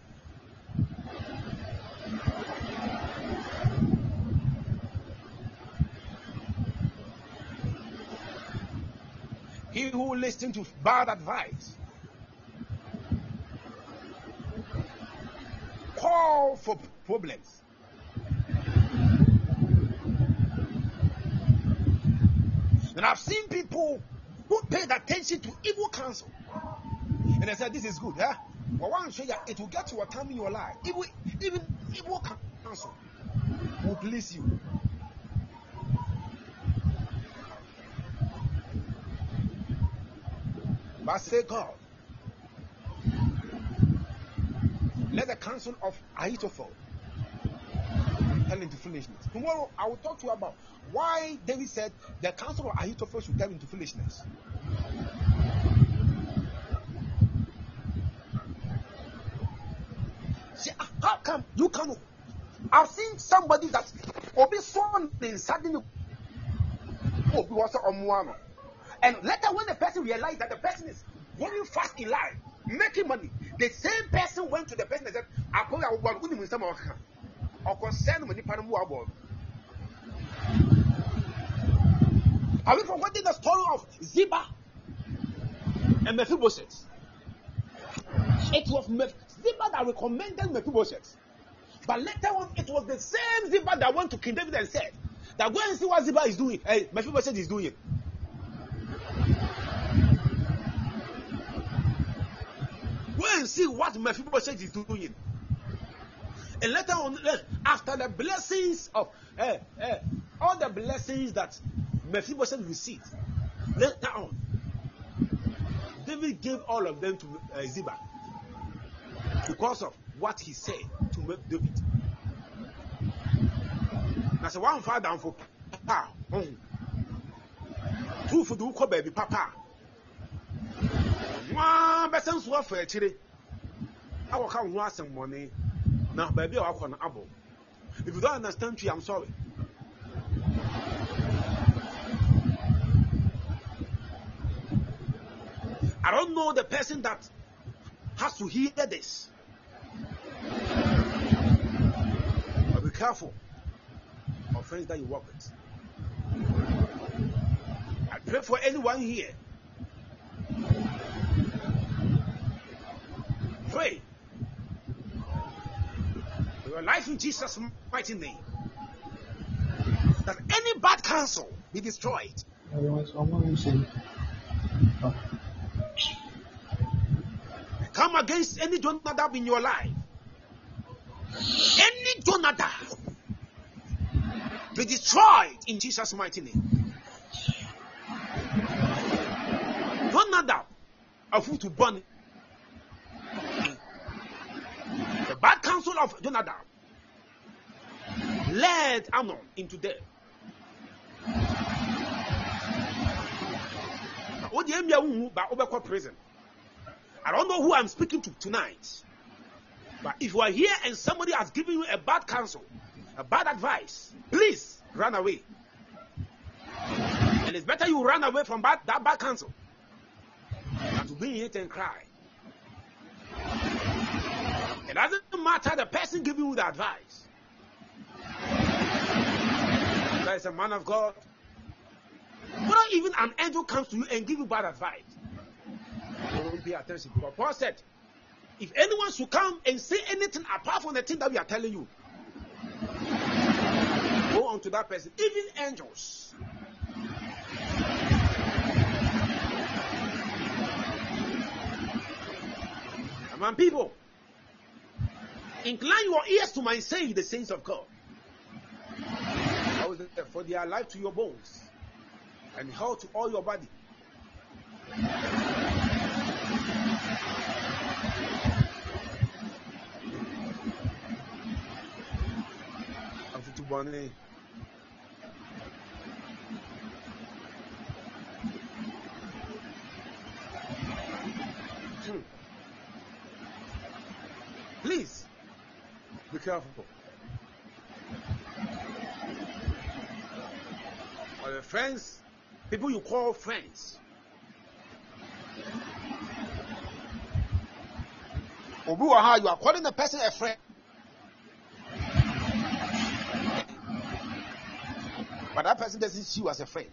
he who listens to bad advice call for problems And I've seen people who paid attention to evil counsel. And they said, This is good. Yeah? Well, one show you, it will get to a time in your life. Evil, even evil counsel will please you. But say, God, let the counsel of Ahithophel turn into foolishness. Tomorrow I will talk to you about why David said the counsel of Ahithophel should turn into foolishness. See, ah, how come you can? I've seen somebody that Obi in suddenly Obi was and later when the person realized that the person is going fast in life, making money, the same person went to the person and said, "I call you one good in some or concern money panel about." Have we forgotten the story of Ziba and Mephibosheth? It was Ziba that recommended Mephibosheth. But later on, it was the same Ziba that went to King David and said, that go and see what Ziba is doing. Hey, Mephibosheth is doing. Go and see what Mephibosheth is doing. And later on, after the blessings of eh, eh, all the blessings that Mephibosheth received. Later on, David gave all of them to uh, Ziba because of what he said to David. Na sɛ one father for papa ɔhun two for the kɔ baabi papa nwa bɛsɛ nso afɔ akyire awɔka ho asɛm mɔne na baabi a wakɔ no abɔ if you don't understand tree i'm sorry. I don't know the person that has to hear this. But be careful of friends that you work with. I pray for anyone here. Pray for your life in Jesus' mighty name. That any bad counsel be destroyed. come against any Jonadab in your life. Any Jonadab be destroyed in Jesus' mighty name. Jonadab, a foot to burn. Counsel of Jonadab led Amnon into death. What the prison? I don't know who I'm speaking to tonight. But if you are here and somebody has given you a bad counsel, a bad advice, please run away. And it's better you run away from bad, that bad counsel than to be in it and cry. Doesn't matter the person giving you the advice. There is a man of God. Not even an angel comes to you and give you bad advice don't pay attention. But Paul said, if anyone should come and say anything apart from the thing that we are telling you, go on to that person. Even angels. On, people. Incline your ears to my saying, the saints of God. For they are life to your bones and health to all your body. I'm careful. Or your friends, people you call friends. Obi wɔ you are calling the person a friend. But that person doesn't see you as a friend.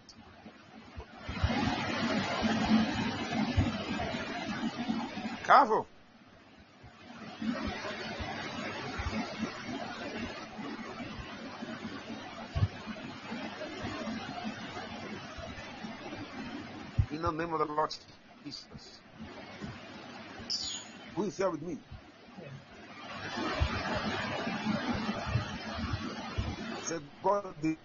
Careful. Name of the Lord Jesus. Who is here with me? Say, God, the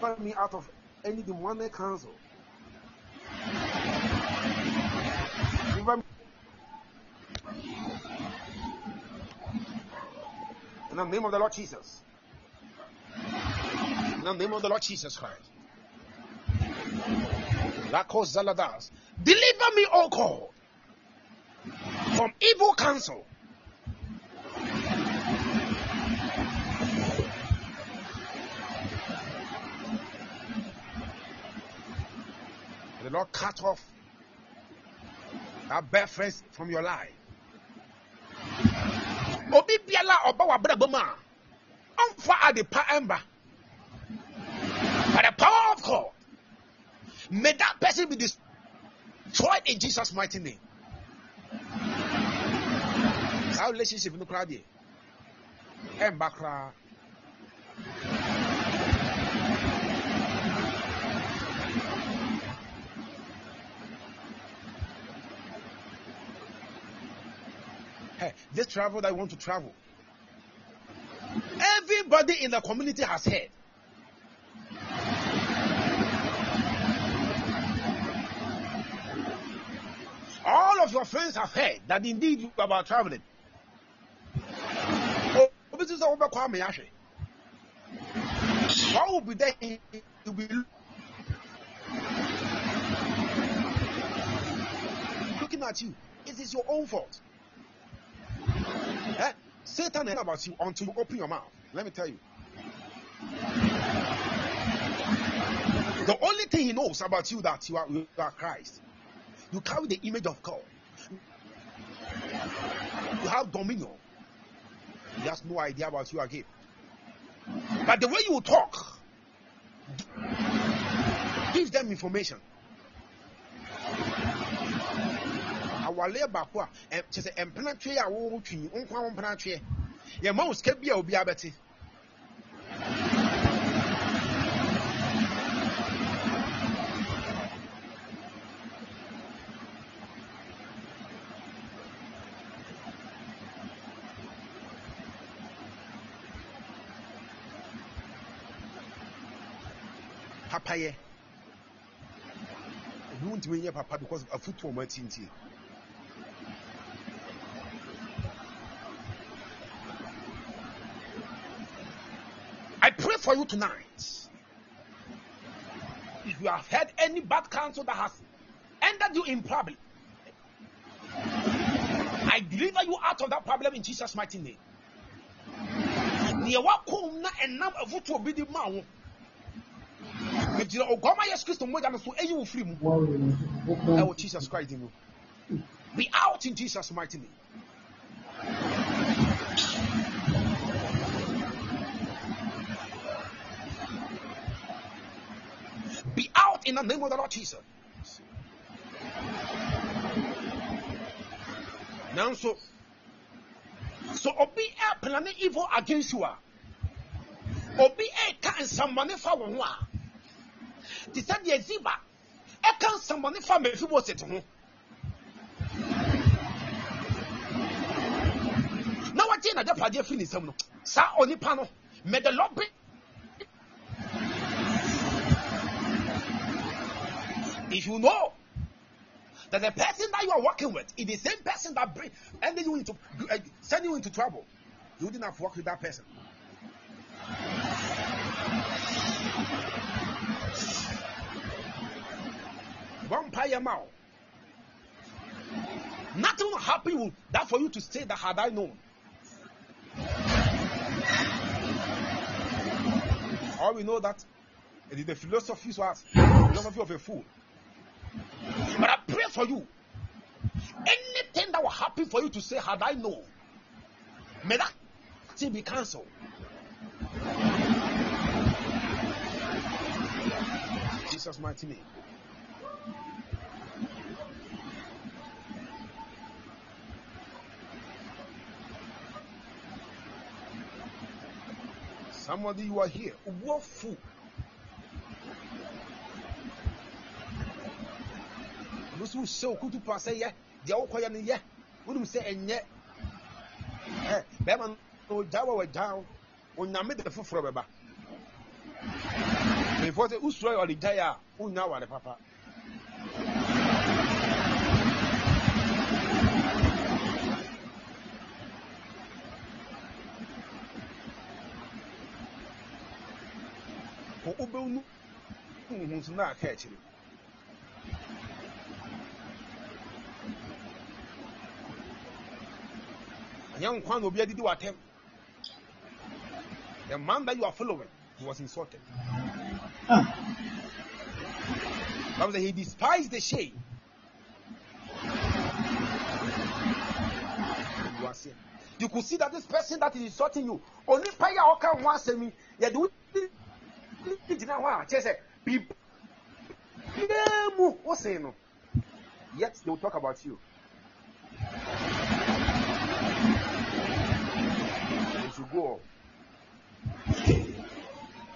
Deliver me out of any demonic counsel. In the name of the Lord Jesus. The name of the Lord Jesus Christ. Deliver me, O God, from evil counsel. The Lord cut off that bad friends from your life. Obi may that person be destroyed in Jesus mighty name. Saa relationship no koraa deɛ ɛmba koraa. Hey, this travel that you want to travel. Everybody in the community has heard. All of your friends have heard that indeed you are about traveling. Oh, this is all about Kwame Ashe. What will be there? You'll be looking at you. It is your own fault. Eh? Satan knows about you until you open your mouth. Let me tell you. The only thing he knows about you that you are, you are Christ. You carry the image of God. You have dominion. He has no idea about you again. But the way you talk gives them information. awale baako a ɛ kyɛ sɛ mpena twe twi nkwa wɔn mpena twe yɛ ma wo sika bi a obi abɛte papayɛ ebi ntumi nyɛ papa because afutuo ɔmo atintie. I pray for you tonight. If you have had any bad counsel that has ended you in problem, I deliver you out of that problem in Jesus' mighty name. Nea wakɔ na ɛnam afotuo bi di ma wo. Megyina oguama Yesu Kristo mogya no so ɛyi wo firi mu. Ɛwɔ Jesus Christ mu. Be out in Jesus' mighty name. Be out in the name of the Lord Jesus. Now, so, so obi a planning evil against you. a, Obi a can somebody for one. They said the Ziba. I can somebody for me if you was it. Now what you know that party finish some. Sa oni pano. May the Lord bring If you know that the person that you are working with is the same person that bring ending you into uh, send you into trouble. You wouldn't have worked with that person. Vampire mouth. Nothing will happen with that for you to say that had I known. All we know that it is the philosophy was philosophy of a fool. But I pray for you. Anything that will happen for you to say, had I known, may that thing be cancelled. Jesus' mighty name. Somebody you are here. What fool? Nusu sɛ okutu pa sɛ yɛ deɛ wokɔyɛ no yɛ wonim sɛ ɛnyɛ ɛ bɛrima no ogya wɔ wagya onyame de foforɔ bɛba mmefoɔ sɛ wosuro yɛ ɔde gyae a wonya aware papa ko wobɛnu huhu so na aka akyire ɛnyɛ nkwa na obi adidi w'atɛm the man that you are following he was insulted. Bible says he despised the shame. You are saying you could see that this person that is insulting you only pay your ɔka ho asɛm yi yɛde wo gyina hɔ a kyerɛ sɛ biribiaa mu wo sen no yet they will talk about you you should go on.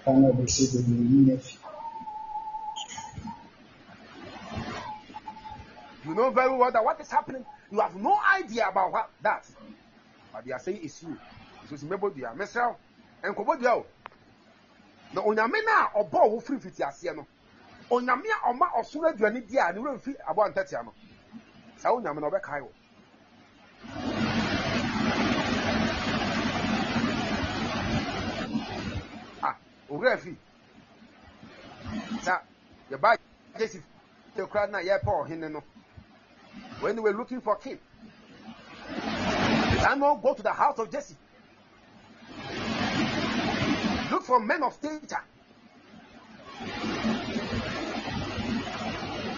Da domin ya fi. You know very well that what is happening, you have no idea about what that. But they are saying it's you. So it's mebo dia. Mesrel, and kobo dia o. Na onyame na ɔbɔ wo firi fiti aseɛ no. Onyame a ɔma ɔsoro aduane di a ne wura mfi abɔ ntatia no. Saa onyame na ɔbɛkae wo. Ah, owura fi. Sa, yɛba Jesi te kora na yɛpɛ ɔhene no. when they were looking for king. Samuel go to the house of Jesse. Look for men of stature.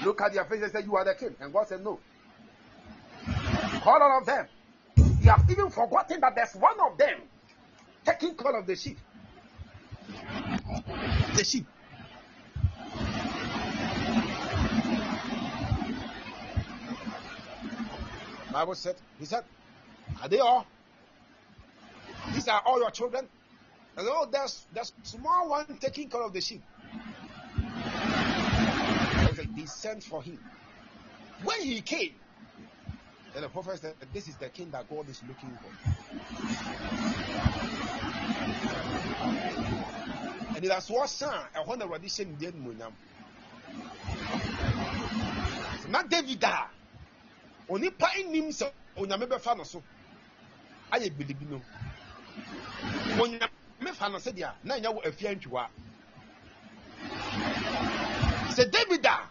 Look at their faces and say, You are the king. And God said, No. Call all of them. You have even forgotten that there's one of them taking care of the sheep. The sheep. Bible said, He said, Are they all? These are all your children? And oh, there's there's small one taking care of the sheep. They sent for him. When he came, then the prophet said, This is the king that God is looking for. And it has what son, a hundred radition did munam. Not David da. onipa nim sɛ onyame bɛfa no so ayɛ gbedibi no onyame fa no sɛdeɛ na ɛnyɛ wɔ afia ntwiwa sɛ david a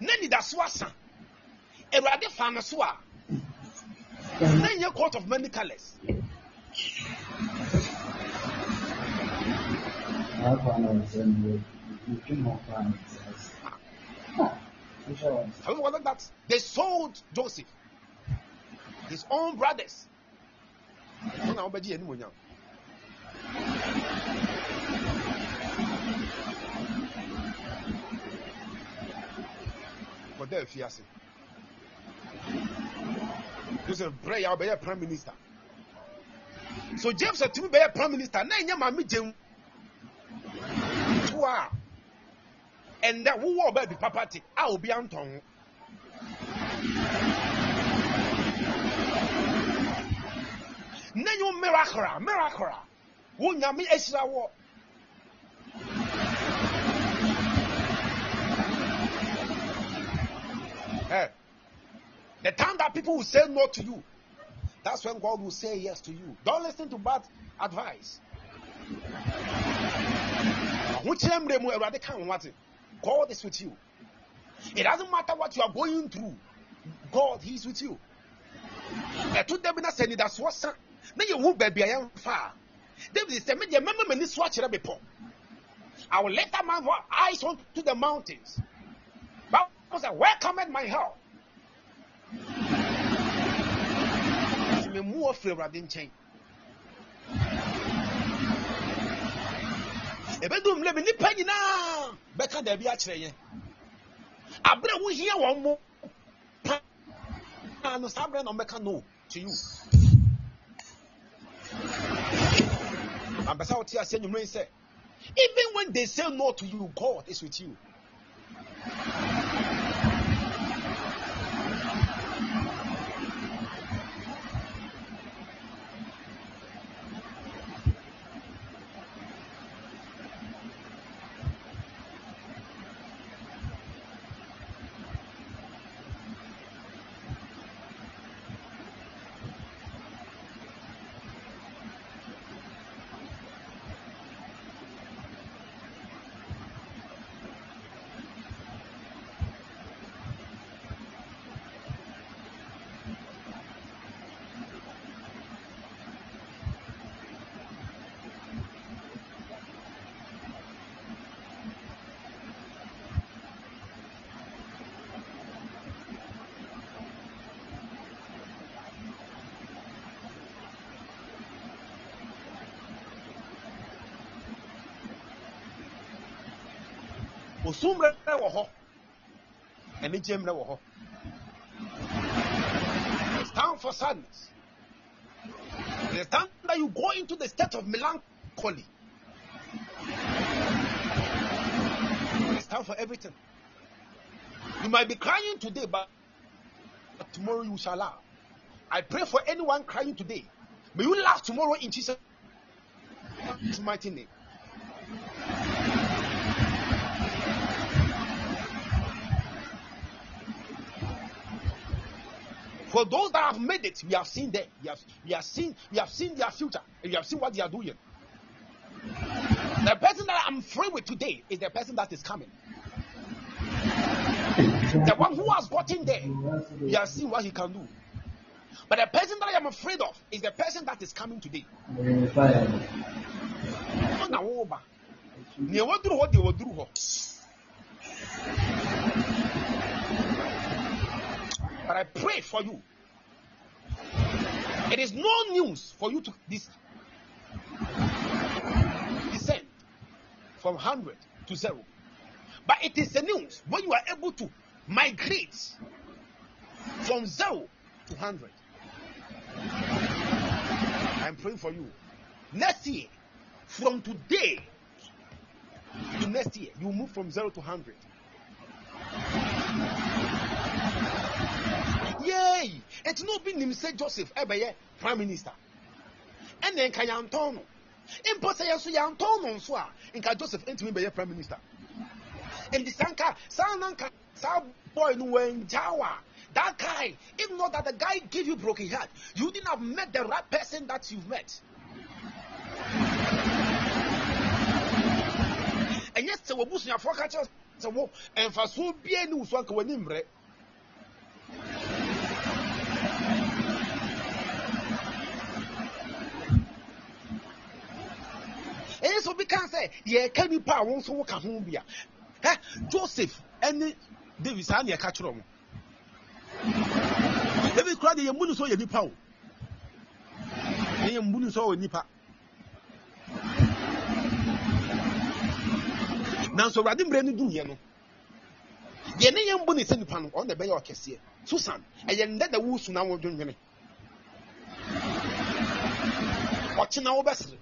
na nidaso asa awurade fa no so a na ɛnyɛ court of many wazembe. Have you wondered that they sold Joseph, his own brothers. Wọn na wọn bɛ gye yɛn nimonyam. Kɔda efi ase. Joseph brɛ yà ɔbɛyɛ prime minister. So James atumi bɛyɛ prime minister na ɛnyɛ maame gyem. To a ɛnɛ wowɔ ɔbɛ bi papa te a obi antɔn ho. na nyɛ miracle a miracle a wo nyame ahyira wɔ The time that people will say no to you, that's when God will say yes to you. Don't listen to bad advice. God is with you. It doesn't matter what you are going through. God, He is with you. David bepɔ. I will lift my eyes onto the mountains. but Bible said, Where cometh my help? Memu afiri Awurade nkyɛn. Ɛbɛdum mmerɛ bi nnipa nyinaa bɛka daabi akyerɛ yɛn. Abere a wohia wɔn mo paa no saa abere na wɔbɛka no to you. Wote aseɛ nnwummerɛ yi sɛ even when they say no to you, God is with you. Osummerɛ wɔ hɔ. Anigye mmerɛ wɔ hɔ. It's time for sadness. It time that you go into the state of melancholy. It's time for everything. You might be crying today, but tomorrow you shall laugh. I pray for anyone crying today. May you laugh tomorrow in Jesus' mighty name. For those that have made it, we have seen them. We have, we have seen, we have seen their future, and we have seen what they are doing. The person that I'm free with today is the person that is coming. The one who has gotten there, we have seen what he can do. But the person that I am afraid of is the person that is coming today. But I pray for you. It is no news for you to dis- descend from 100 to 0. But it is the news when you are able to migrate from 0 to 100. I'm praying for you. Next year, from today to next year, you move from 0 to 100. Yay ɛti na obi nim sɛ joseph ɛbɛyɛ prime minister. Ɛna nka yɛntɔn no. Mpo sɛ yɛn nso yɛntɔn no nso a nka joseph ntumi bɛyɛ prime minister. Nti saa nka saa na nka saa boy no wɔngya wa that guy if not that the guy give you broken heart you didn't have met the right person that you've met. Ɛnyɛ sɛ wɔbusuafoɔ ka kyerɛ sɛ wo mfasoɔ biara ne wo so anka w'ani mmerɛ ɛyɛ sɛ obi kan sɛ yɛka nipa a wɔn nso woka ho bi a joseph ɛne david saa ne ɛka kyerɛ mo david kura de yɛn mu no so yɛ nipa o yɛn mu no so yɛ nipa nanso awurade mmerɛ no duiɛ no. Deɛ ne yɛn bu ne sɛ nipa no ɔno na ɛbɛyɛ ɔkɛseɛ susan ɛyɛ ndɛ na wusu na wɔdwendwene ɔkyena wobɛsere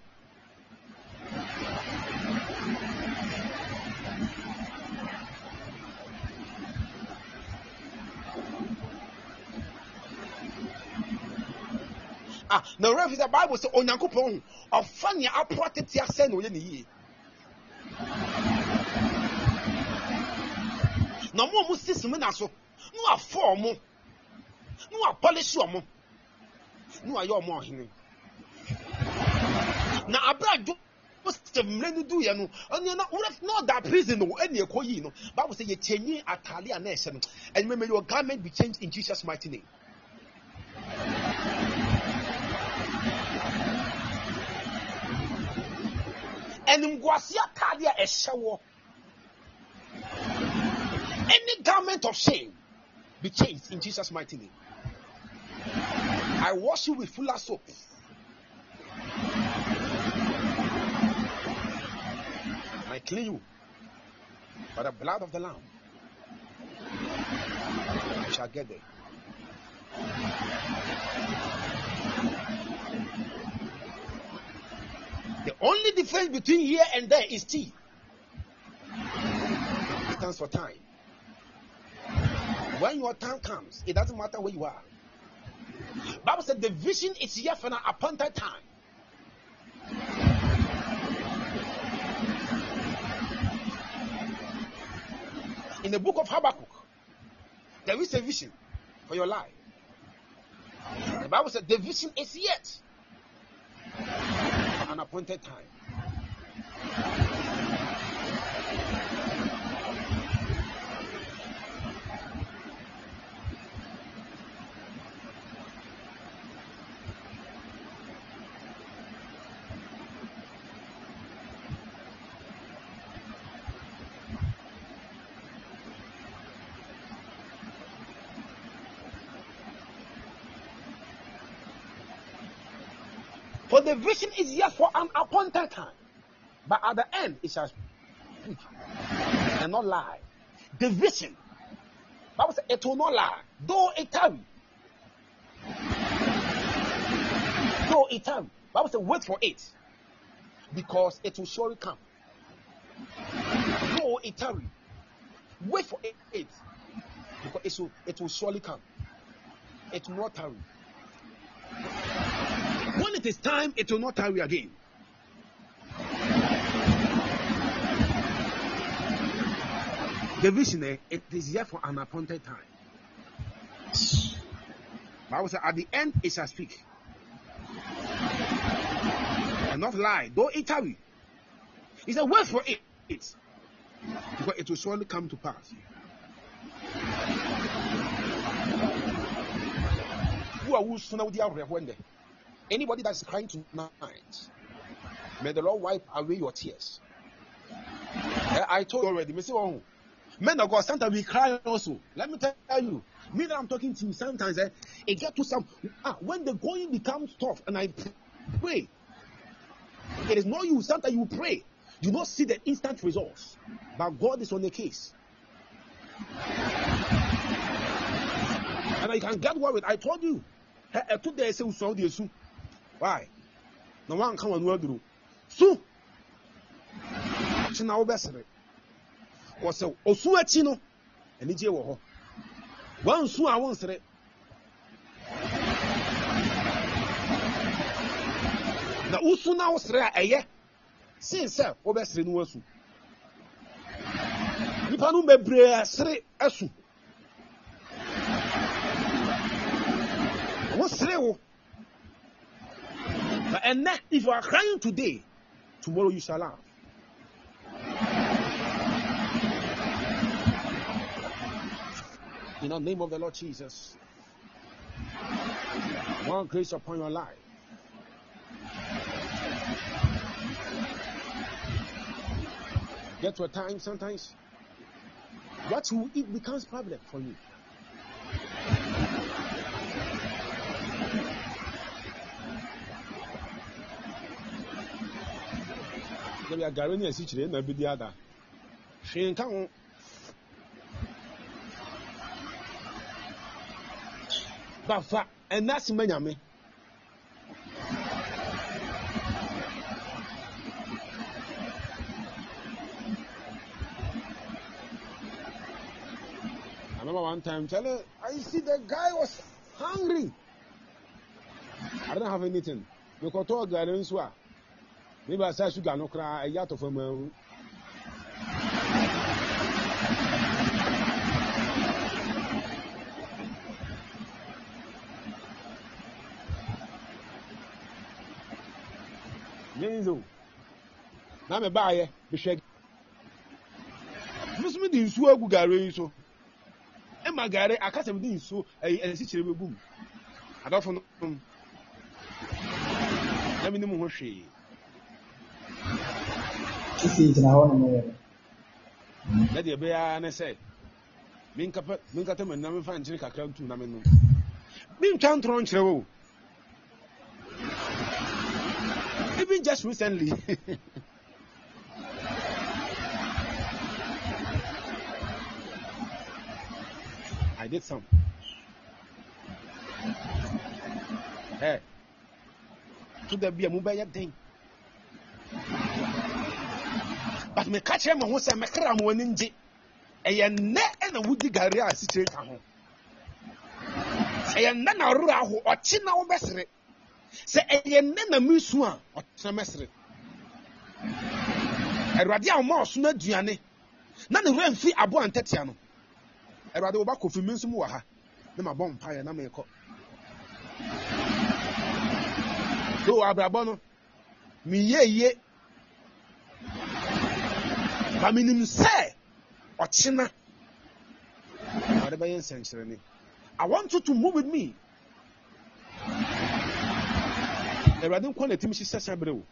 ah na owurɛ fi sɛ bible sɛ onyankopɔn ɔfa nea apoa tete asɛ na ɔyɛ ne yie. Na ɔmo a ɔmo si simina so na wafɔ ɔmo ne wapɔlehye ɔmo ne wayɛ ɔmo ɔhene. Na abira joseph mmerɛ no duiɛ no ɔno na wura na ɔda prison no ɛna ɛkɔ yii no bible sɛ yɛkyɛnyi ataade a na ɛhyɛ no. Ɛnumɛ may your garment be changed in jesus mighty name. Animguase ataade a ɛhyɛ wɔ. Any garment of shame be changed in jesus mighty name. I wash you with fuller soap. And i clean you by the blood of the lamb. You shall get there The only difference between here and there is T. It stands for time. When your time comes, it doesn't matter where you are. Bible said the vision is here for an appointed time. In the book of Habakkuk, there is a vision for your life. The Bible said the vision is yet an appointed time. The vision is yet for an appointed time. But at the end, it shall speak and not lie. The vision, Bible says, it will not lie. Though it tarry. Though it tarry. Bible says, wait for it. Because it will surely come. Though it tarry. Wait for it. it because it will, it will surely come. It will not tarry. When it is time, it will not tarry again. The vision, eh, it is here for an appointed time. Bible says, at the end it shall speak. And not lie, though it tarry. He said, wait for it. Because it will surely come to pass. Who are? Anybody that's crying tonight, may the Lord wipe away your tears. Eh, I told you already, Mr. Oh, men of God, sometimes we cry also. Let me tell you, me that I'm talking to you, sometimes eh, it get to some ah, when the going becomes tough, and I pray. It is not you. Sometimes you pray, you don't see the instant results, but God is on the case. And I can get worried. I told you. Eh, eh, today, say, "Usoro di esu." Why? Na wanka w'ano aduru su! Akyi na wobɛsere wɔsɛ osu akyi no anigye wɔ hɔ wansu a wonsere na wosu na wosere a ɛyɛ sen sɛ wobɛsere no wasu. Nipa no bebree sere asu wosere wo. And if you are crying today, tomorrow you shall laugh. In the name of the Lord Jesus, one grace upon your life. Get to a time sometimes what you eat becomes problem for you. Maybe a Garoni and Sichire, na bi di ada. Hwee nka ho. Bafa, ɛna si ma nyame. I remember one time, tell her, I see the guy was hungry. I don't have anything. Mekɔtɔ gari nso a, meba saa suga no koraa ɛyɛ atɔ fam ahu nyenzo na mebaayɛ mehwɛ mesom de nsuo agu gare yi so. Ma gare akasɛm de nsuo asikyerɛ bɛgu mu adɔfo no na menim ho hwee Sisi gyina hɔ nom yɛ. na deɛ ɛbɛyɛ ne sɛ menkata ma nam mfa nkyene kakra ntu na menom mentwa ntorɔ nkyerɛ wo even just recently [LAUGHS] I did some. Hey, to the be a mobile thing. But me catch him and say, Mekra Moninji. ɛyɛ nnɛ ɛna wodi gari a asikyire ka ho ɛyɛ nnɛ na ɔrora aho ɔkye na wobɛsere sɛ ɛyɛ nnɛ na mesu a ɔkyena mɛsere awurade a ɔma ɔso no aduane na ne werɛ mfi aboa ntɛtea no awurade woba kofi mi nso mu wɔ ha na mabɔ mpaeɛ na meekɔ so abrabɔ no. Meyɛ yie ba menim sɛ ɔkyena. Nsɛnkyerɛnne. I want you to move with me. Awurade nkɔ na tim hyehyɛ sɛ berɛ o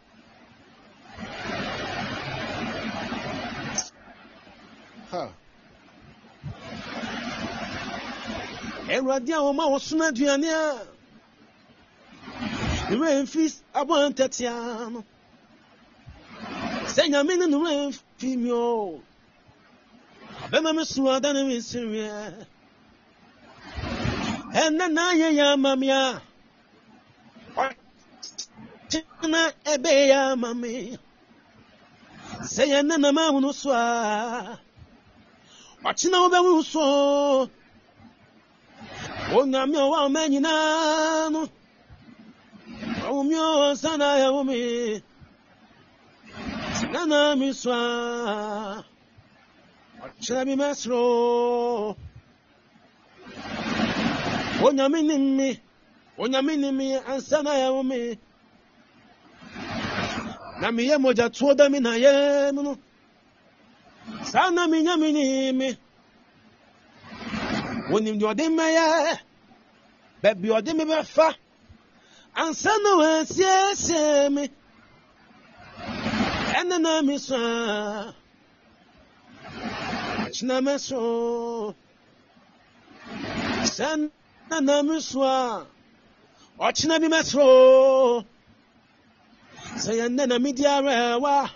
awurade a wɔma wɔsono aduane a ne werɛ mfi abɔ ntɛtea no. Sɛ nyame ne werɛ mfi mi o bɛma me so ada ne mensereɛ ɛnɛ na ayɛ yɛ ama me a ɔkyena ɛbɛyɛ yɛ ama me sɛ yɛnɛ na mahunu so a ɔkyena wobɛhunu so onyame a ɔwɔ ama nyinaa no ɔwome ɔnsa na ayɛwo me nana me so a ɔkyerɛ me mɛsoro onyame ne me onyame ne me ansa na yɛwo me na meyɛ mogyatoɔ da me na yɛ mu no saa na menya me ne me wonim deɛ ɔde mɛyɛ baabi ɔde me bɛfa ansa na wɔasiesie me ɛne na me so a kyena me so sɛ na na me so a ɔkyena bi mɛsoro sɛ yɛnnɛ na medi arɛwa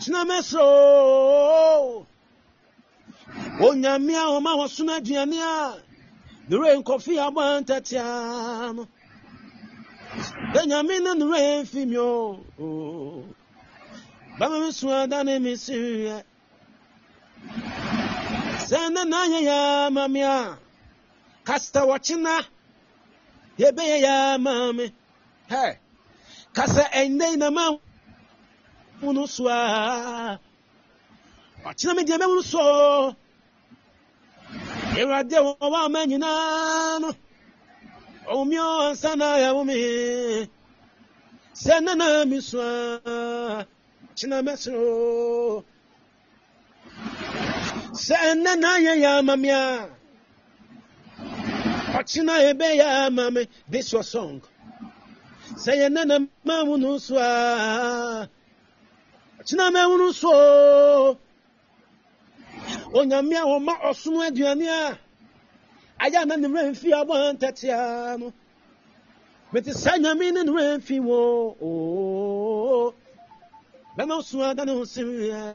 kyena mɛsoro onyame a ɔma wɔsono aduane a ne werɛ nkɔfe abɔ ntatea no sɛ nyame ne ne werɛ mfi mi o bɛma me so ada ne me sereɛ sɛ na na ayɛ yɛ ama me a kasta wɔkyena yɛbɛyɛ yɛ ama me hɛ kasa ɛnnɛ yi na ma hunu so a ɔkyena me deɛ bɛhunu so awurade a wɔwɔ ama nyinaa no ɔwome ansa na yɛwo me sɛ na na me so mɛsoro sɛ ɛnnɛ na ayɛ yɛ ama me a ɔkyena yɛbɛyɛ ama me this your song. Sɛ yɛnnɛ na mahunu so a ɔkyena mahunu so onyame a wɔma ɔsono aduane a ayɛ na ne mmerɛ mfi abɔ ntɛtea no mete saa nyame ne ne mmerɛ mfi wɔ bɛma so ada ne ho sereɛ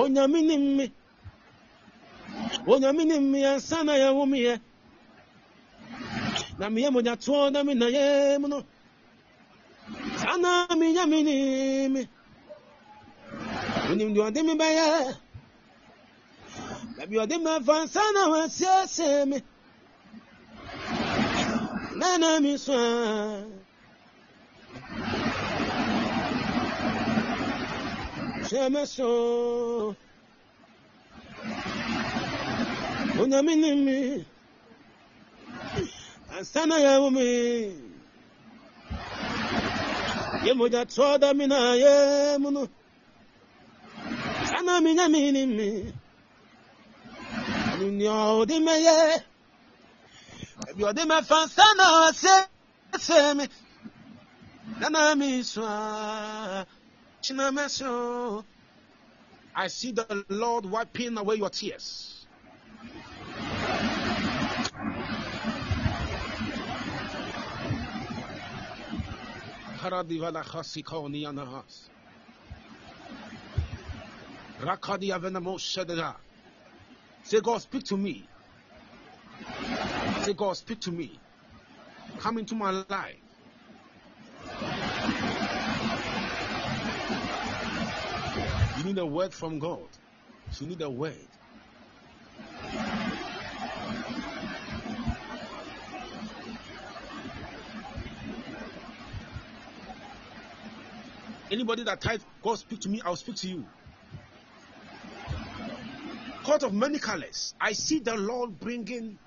onyame ne mme onyame ne mme ansa na yɛwo meyɛ na meyɛ mogyatoɔ na me na yɛ mu no saa na menya me ne me onim deɛ ɔde me bɛyɛ baabi ɔde me afa nsa na wasiesie me na na me so a hwɛ me so onyame ne me ansa na yɛwo me Yemoja toda mina yemuno. Sana minya mini mi. Ninyo di me ye. Ebi odi me fansana se se mi. Nana mi swa. I see the Lord wiping away your tears. Say, God, speak to me. Say, God, speak to me. Come into my life. Need a word from God. You need a word. Anybody that type, God speak to me, I'll speak to you. Court of many colors. I see the Lord bringing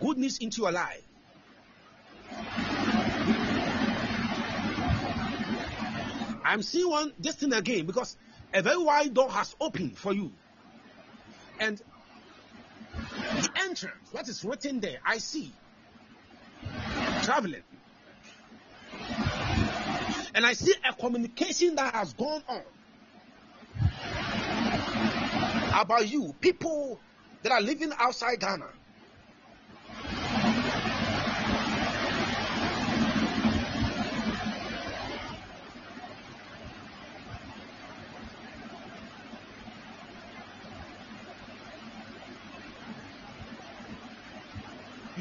goodness into your life. I'm seeing one this thing again because a very wide door has opened for you. And the entrance, what is written there, I see. Traveling. And I see a communication that has gone on about you, people that are living outside Ghana.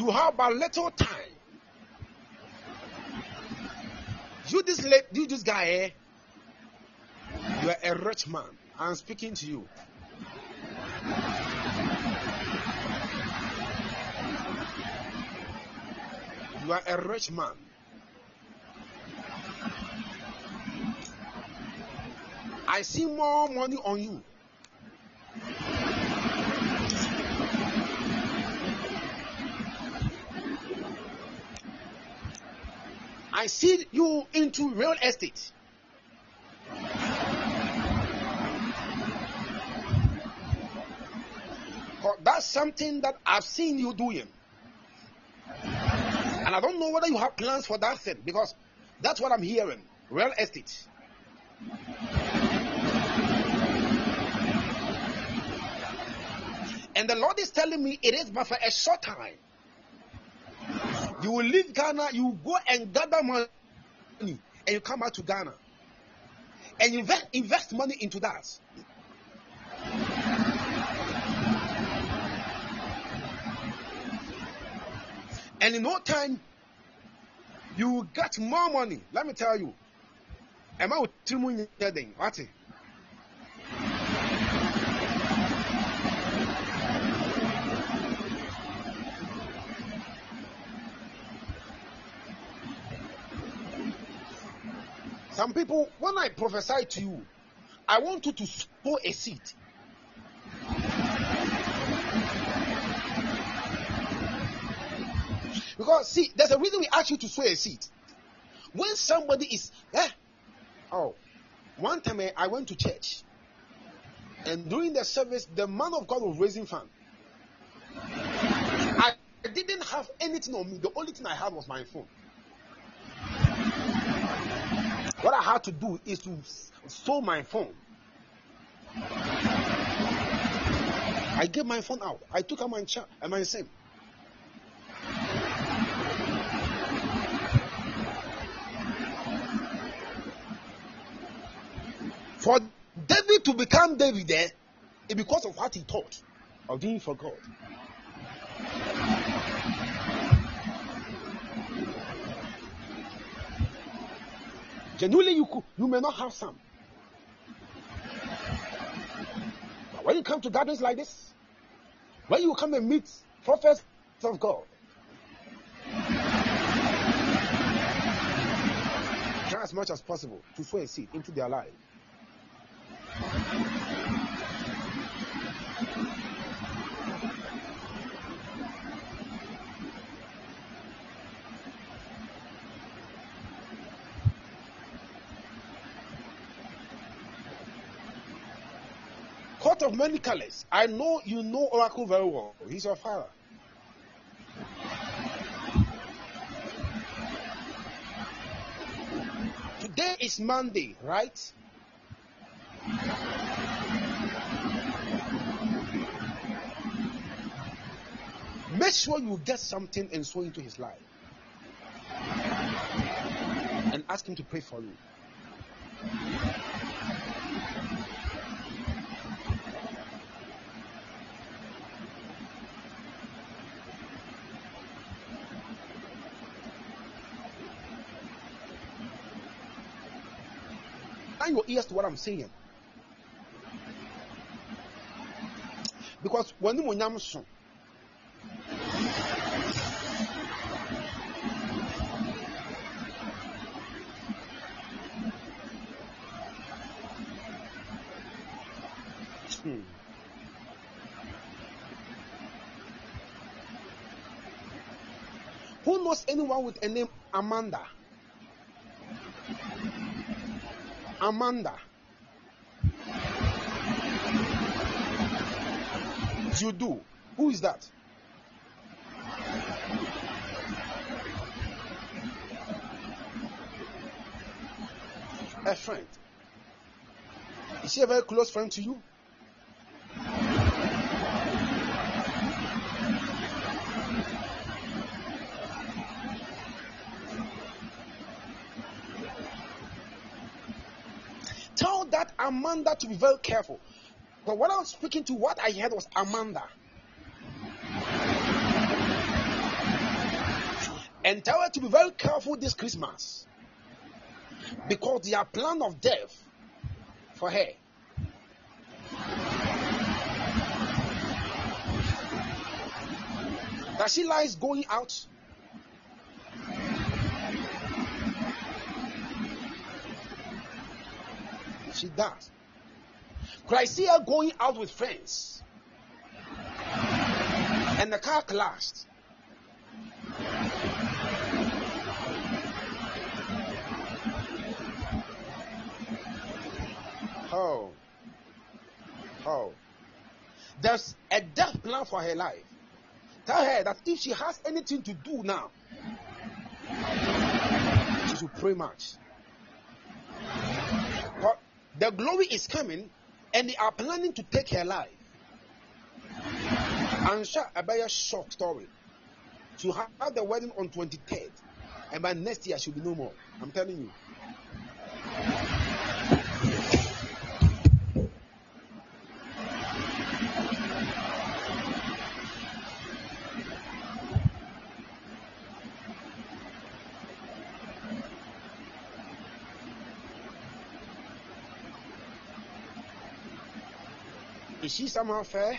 You have a little time. You this late, you this guy, eh? You are a rich man. I'm speaking to you. You are a rich man. I see more money on you. I see you into real estate. That's something that I've seen you doing. And I don't know whether you have plans for that thing because that's what I'm hearing. Real estate. And the Lord is telling me it is but for a short time. You will leave Ghana, you go and gather money, and you come back to Ghana. And invest, invest money into that. And in no time, you get more money. Let me tell you. Am I with Trimu Nyedin? What? Some people, when I prophesy to you, I want you to sow a seed. Because see, there's a reason we ask you to sow a seed. When somebody is, eh? Oh, one time eh, I went to church, and during the service, the man of God was raising fund. I didn't have anything on me. The only thing I had was my phone. What I had to do is to sow my phone. I gave my phone out. I took out my cha- and my SIM. For David to become David there, it's because of what he taught of doing for God. Genuinely, you could, you may not have some. But when you come to gatherings like this, when you come and meet prophets of God, try as much as possible to sow a seed into their life. Of many colors. I know you know Oracle very well. He's your father. Today is Monday, right? Make sure you get something and sow into his life. And ask him to pray for you. Your ears to what I'm saying. Because when you so Hmm. Who knows anyone with a name Amanda? Amanda. You do. Who is that? A friend. Is she a very close friend to you? Amanda to be very careful. But when I was speaking to, what I heard was Amanda. And tell her to be very careful this Christmas. Because there are plan of death for her. That she lies going out. She does. Could I see her going out with friends? And the car collapsed. Oh. Oh. There's a death plan for her life. Tell her that if she has anything to do now, she should pray much. The glory is coming and they are planning to take her life. And share a very short story. To have the wedding on 23rd, and by next year she'll be no more. I'm telling you. Is she somehow fair?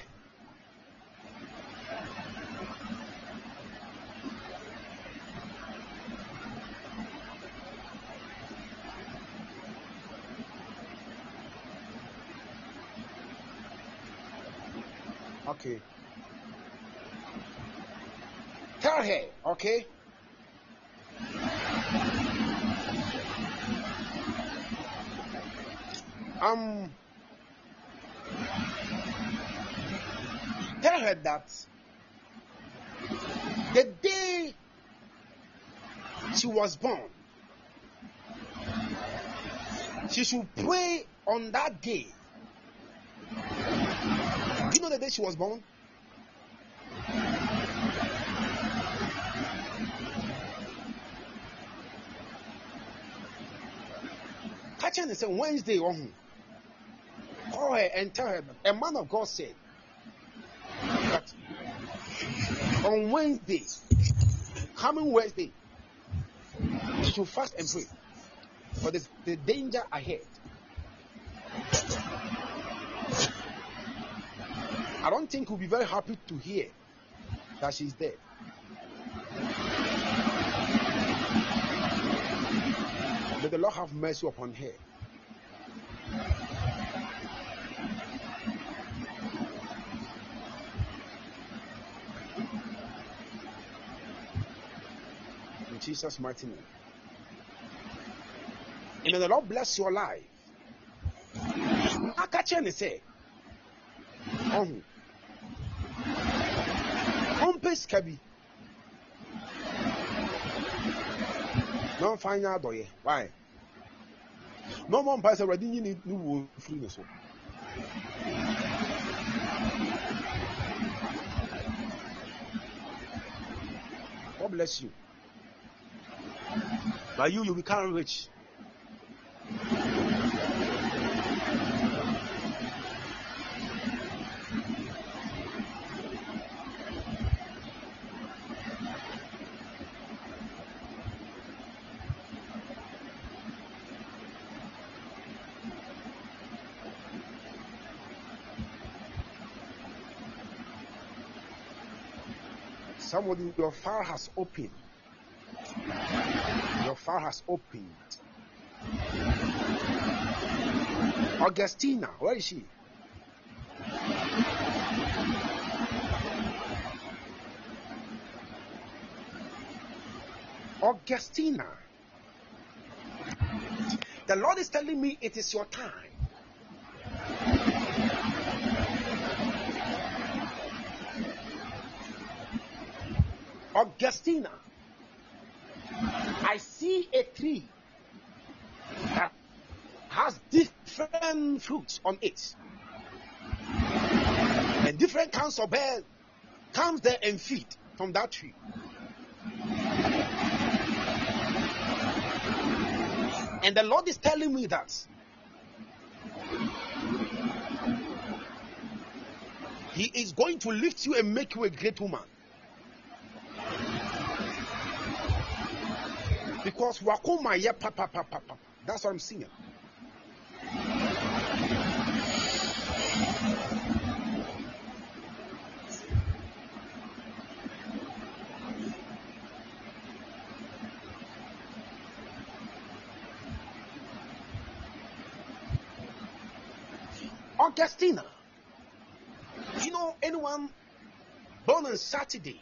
Okay. Tell her, okay? Was born, she should pray on that day. Do you know the day she was born? Catch her and say Wednesday on call her and tell her a man of God said that on Wednesday, coming Wednesday, should fast and pray for the, the danger ahead. I don't think we'll be very happy to hear that she's dead. May the Lord have mercy upon her. In Jesus' mighty name. And may the Lord bless your life. Akache ne say, ɔho ɔmpɛ sika bi na ɔmfa nyɛ adɔyɛ why na ɔmɔ mpa sɛ awurade nyi ne wuo firi ne so God bless you. But you, you become rich. Somebody, your fire has opened. Your fire has opened. Augustina, where is she? Augustina. The Lord is telling me it is your time. Augustina. I see a tree that has different fruits on it. And different kinds of birds comes there and feed from that tree. And the Lord is telling me that He is going to lift you and make you a great woman. Because wakoma papa. That's what I'm seeing. Augustina. You know anyone born on Saturday?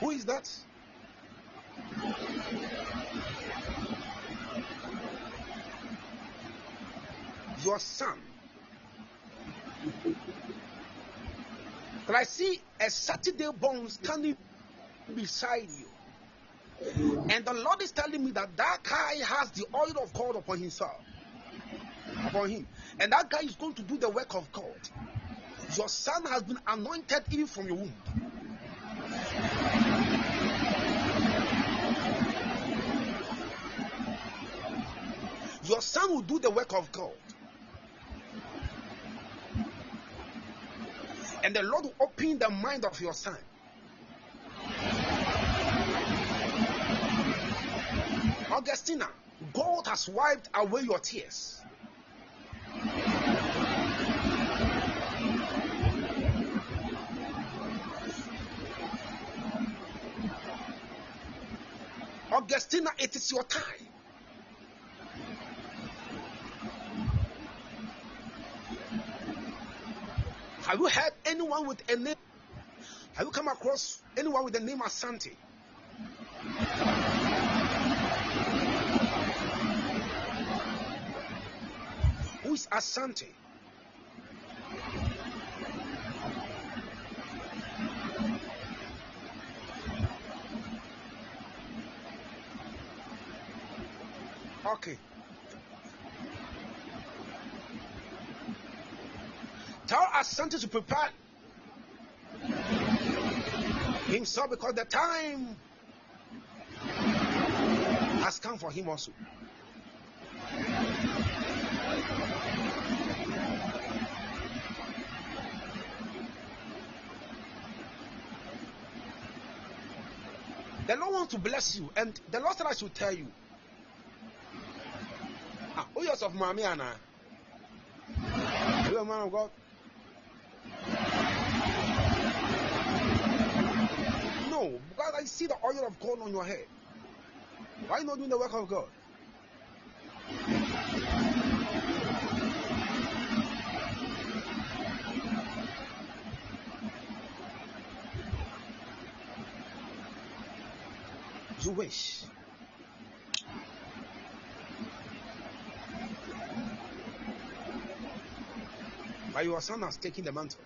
Who is that? Your son. But I see a Saturday born standing beside you. And the Lord is telling me that that guy has the oil of God upon himself, upon him. And that guy is going to do the work of God. Your son has been anointed even from your womb. Your son will do the work of God. And the Lord will open the mind of your son. Augustina, God has wiped away your tears. Augustina, it is your time. Have you heard anyone with a name? Have you come across anyone with the name Asante? Who is Asante? Okay. Asante to prepare himself because the time has come for him also. The Lord wants to bless you, and the Lord said I should tell you. Ah, who is of Mami Anna? You a man of God? No, because I see the oil of God on your head. Why not doing the work of God? you wish. But your son has taken the mantle.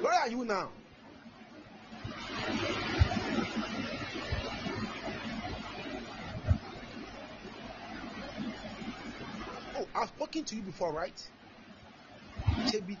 Where are you now? Oh, I've spoken to you before, right? Chebi.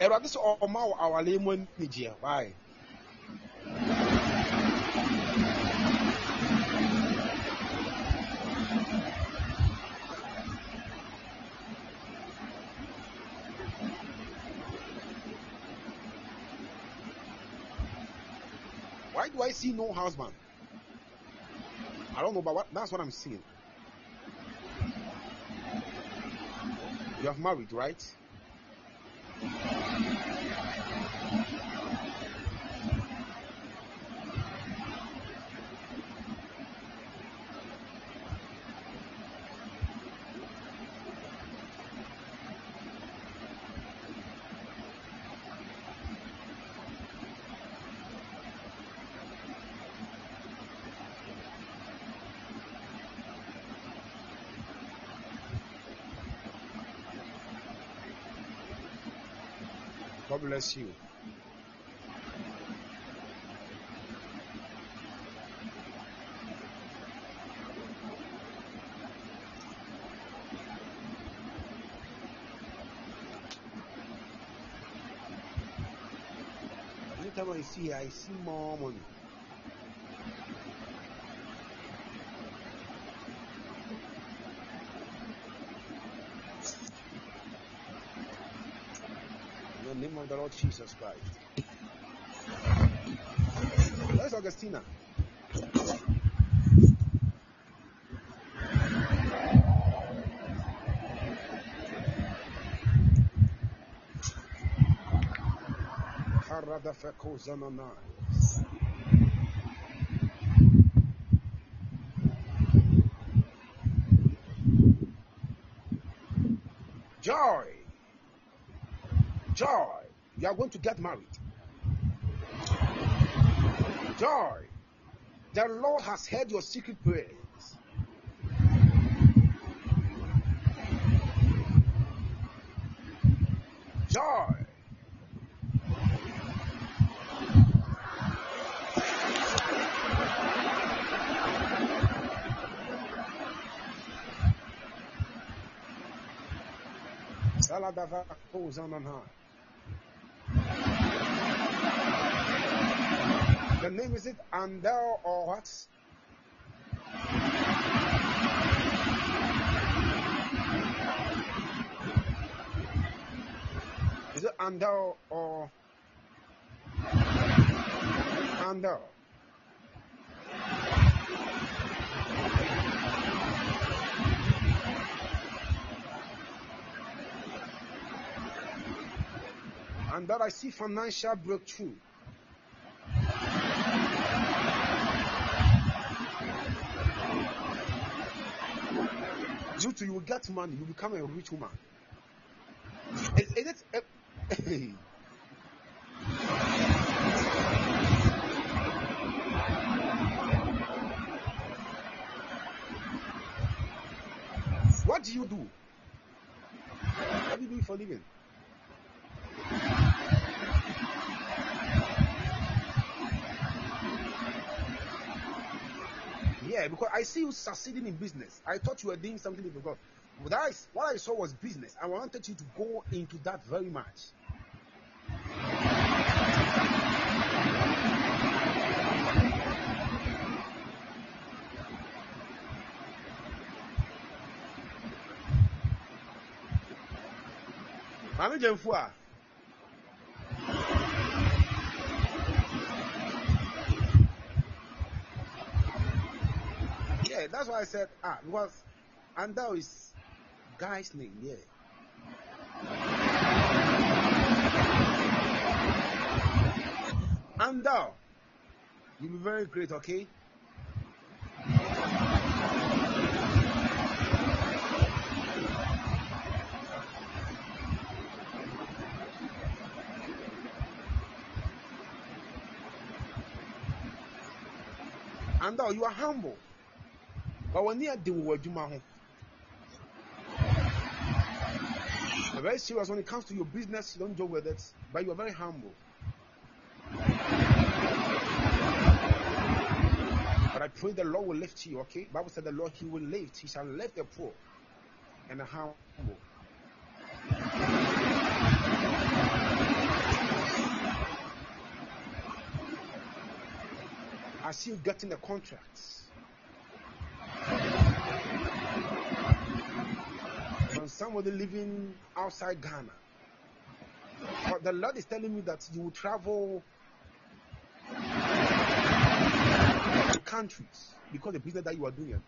Awurade sɛ ɔma wo awale mu anigyeɛ why? Why do i see no husband? I don't know but what, that's what i'm seeing you have married right bless you anytime i see her i see more money Lord Jesus Christ. Where's Augustina? Joy. Joy. You are going to get married. Joy. The Lord has heard your secret prayers. Joy. The name is it Andel or what? Is it Andel or Andel? And that I see financial breakthrough. To you will get money, you become a rich woman. Is, is it? eh, what do you do? What do you do for a living? I see you succeeding in business. I thought you were doing something with God. But that is, what I saw was business. I wanted you to go into that very much. Mami Jenfua. That's why I said ah because Andal is guy's name, yeah. And Andal, you'll be very great, okay? Andal, you are humble. But when you do what you want, you're very serious when it comes to your business. You don't joke with it, but you are very humble. But I pray the Lord will lift you, okay? Bible said the Lord he will lift. He shall lift the poor and the humble. I see you getting the contracts. Somebody living outside Ghana. But the Lord is telling me that you will travel to countries because the business that you are doing.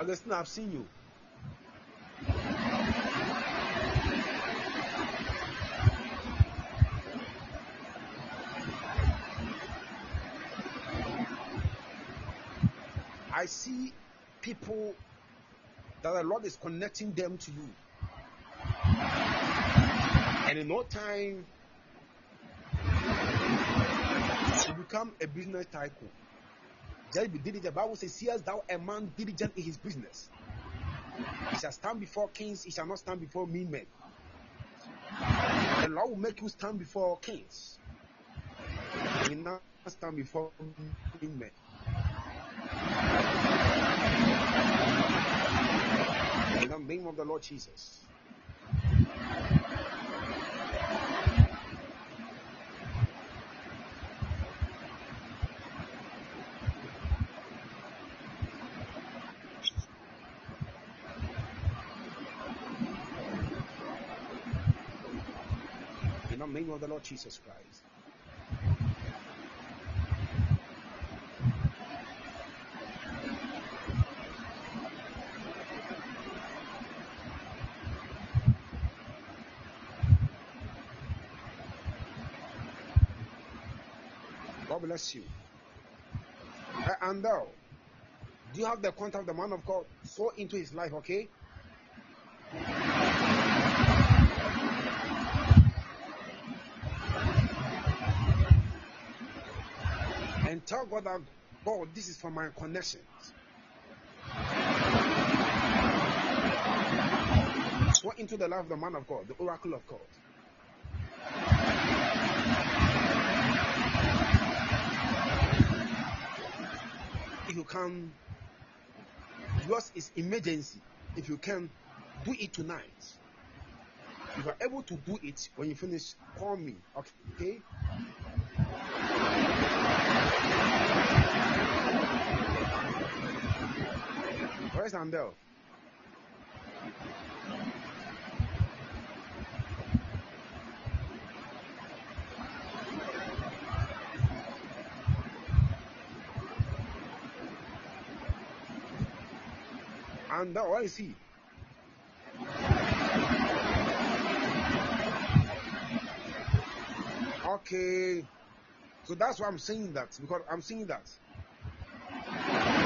Augustine, I've seen you. I see people that the Lord is connecting them to you. And in no time, you become a business tycoon. Just be diligent. The Bible says, Seest thou a man diligent in his business? He shall stand before kings, he shall not stand before mean men. The Lord will make you stand before kings. You not stand before mean men. In the name of the Lord Jesus. In the name of the Lord Jesus Christ. Bless you. And now, do you have the contact of the man of God? So into his life, okay? And tell God that God, this is for my connections. So into the life of the man of God, the oracle of God. If you can, yours is emergency. If you can, do it tonight. If you are able to do it when you finish, call me. Okay? Where's Andel? Uh, where is he? Okay. So that's why I'm saying that because I'm saying that.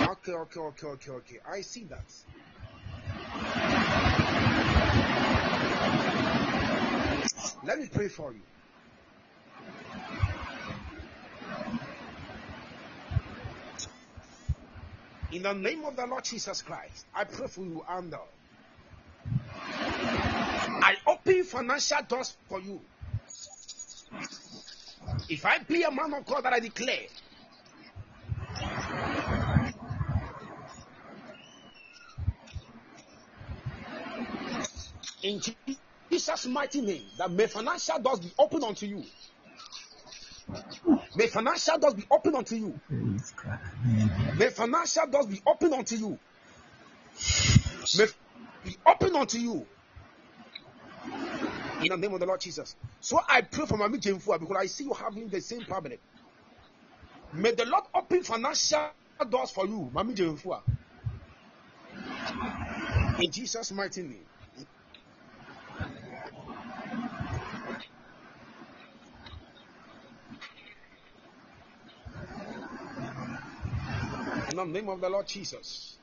Okay, okay, okay, okay, okay. I see that. Let me pray for you. In the name of the Lord Jesus Christ, I pray for you, Andal. I open financial doors for you. If I be a man of God that I declare, in Jesus' mighty name, that may financial doors be open unto you. May financial doors be open unto you. Praise God. Amen. May financial doors be open unto you. May be open unto you. In the name of the Lord Jesus. So I pray for Mami Jemfua because I see you having the same problem. May the Lord open financial doors for you, Mami Jemfua. In Jesus' mighty name. In the name of the Lord Jesus.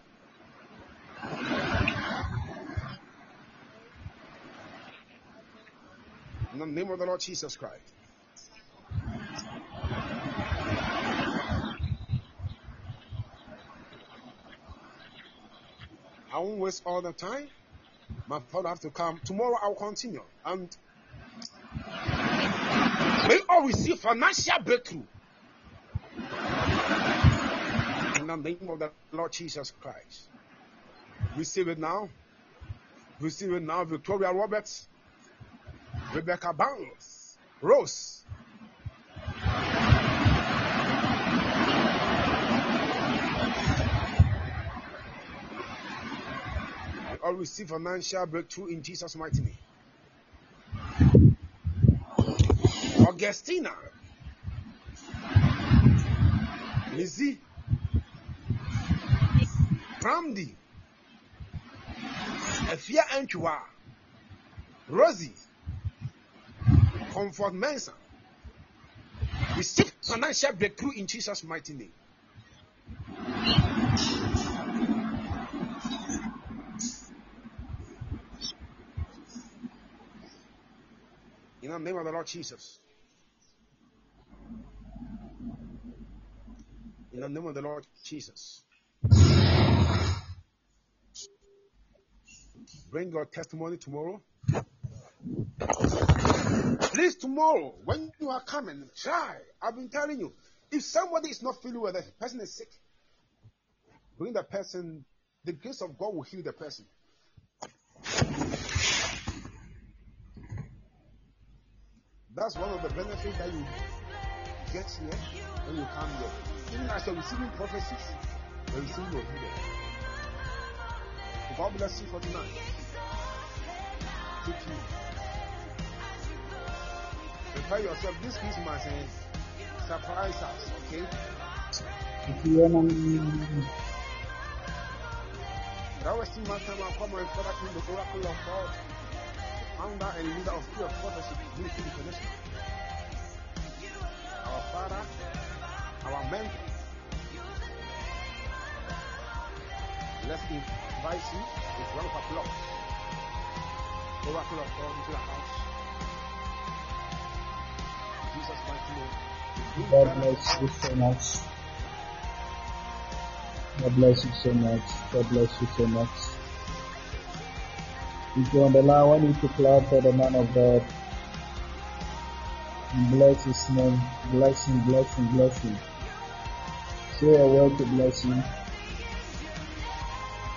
In the name of the Lord Jesus Christ. I won't waste all the time. My father have to come. Tomorrow I'll continue. And may all receive financial breakthrough. In the name of the Lord Jesus Christ. Receive it now. Receive it now. Victoria Roberts. Rebecca Banks. Rose. All receive financial breakthrough in Jesus' mighty name. Augustina. Lizzie. Pramdi. Efia Anchua. Rosie. Comfort Mensa. Receive financial breakthrough in Jesus' mighty name. In the name of the Lord Jesus. In the name of the Lord Jesus. Bring your testimony tomorrow. Please, tomorrow, when you are coming, try. I've been telling you, if somebody is not feeling well, the person is sick, bring the person, the grace of God will heal the person. That's one of the benefits that you get here when you come here. Even as you're receiving prophecies, you're receiving your healing. God bless you for tonight. Take you. Prepare yourself this Christmas and surprise us, okay? Was still my time. I'll come and further in the oracle of God, founder and leader of of Prophecy, Ministry International. Our Father, our mentor. Let's invite you with round of applause. Oracle of God into the house. Jesus' mighty name. God bless you so much. God bless you so much. God bless you so much. If the line, I you to clap for the man of God. And bless his name. Bless him, bless him, bless him. Say a word to bless him.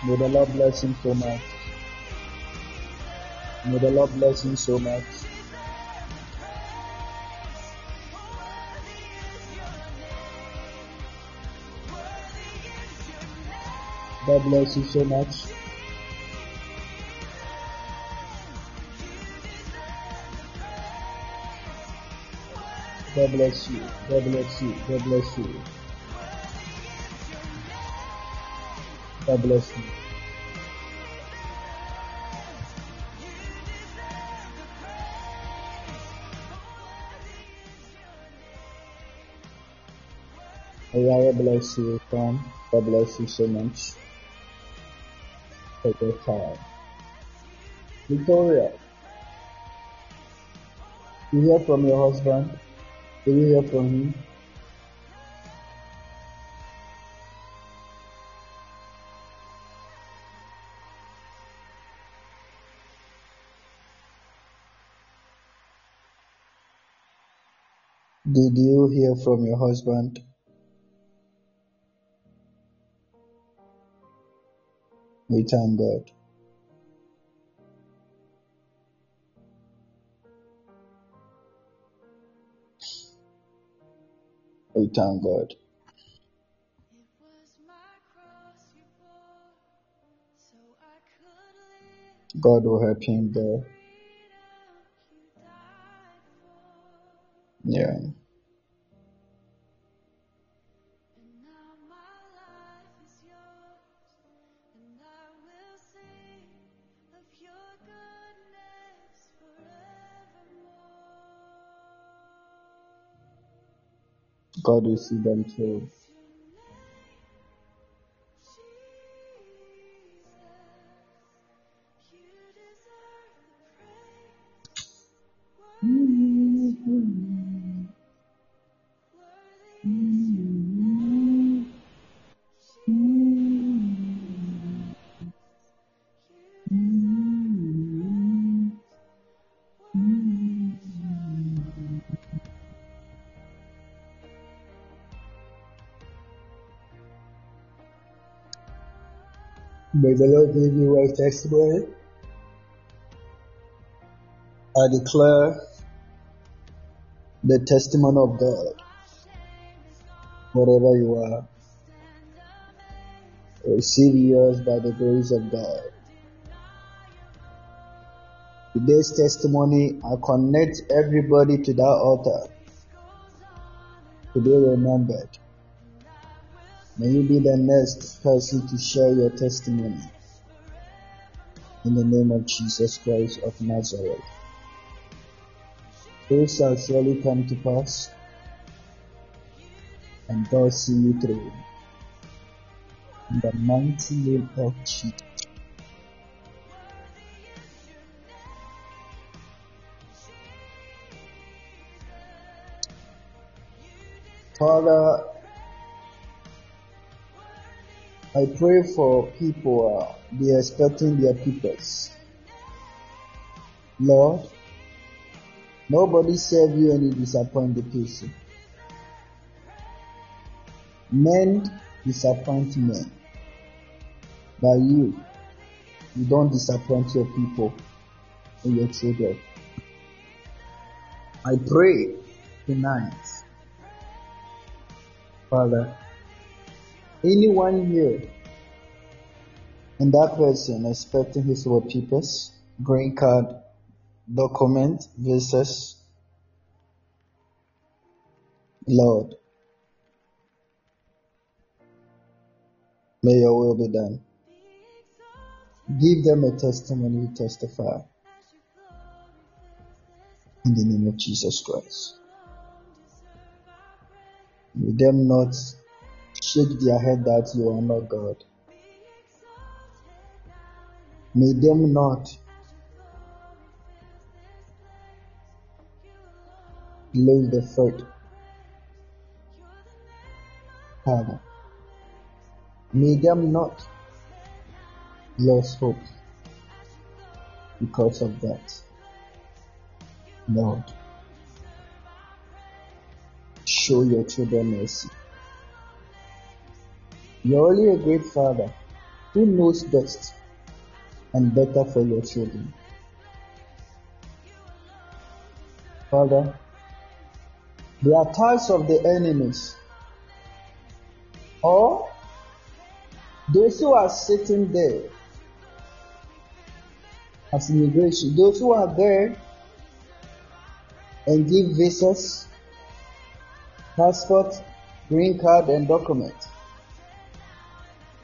May the Lord bless him so much. May the Lord bless him so much. God bless you so much. God bless you. God bless you. God bless you. God bless you. God bless you so much. Take your time. Victoria, you hear from your husband? Do you hear from him? Did you hear from your husband? We thank God. We thank God. God will help him there. Yeah. God will see them through. May the Lord give you a testimony. I declare the testimony of God wherever you are. Receive yours by the grace of God. Today's testimony, I connect everybody to that altar to be remembered. May you be the next person to share your testimony. In the name of Jesus Christ of Nazareth. This shall surely come to pass, and God see you through. In the mighty name of Jesus. Father, I pray for people, uh, they are expecting their peoples. Lord, nobody serve you and you disappoint the person. Men disappoint men. But you, you don't disappoint your people and your children. I pray tonight, Father, anyone here and that person expecting his or her papers, green card, document, visas, Lord, may your will be done. Give them a testimony to testify in the name of Jesus Christ. May them not shake their head that you are not God. May them not lose the faith. Father, may them not lose hope because of that. Lord, show your children mercy. You're only a great father who knows best and better for your children. Father, the attacks of the enemies or those who are sitting there as immigration, those who are there and give visas, passport, green card, and document.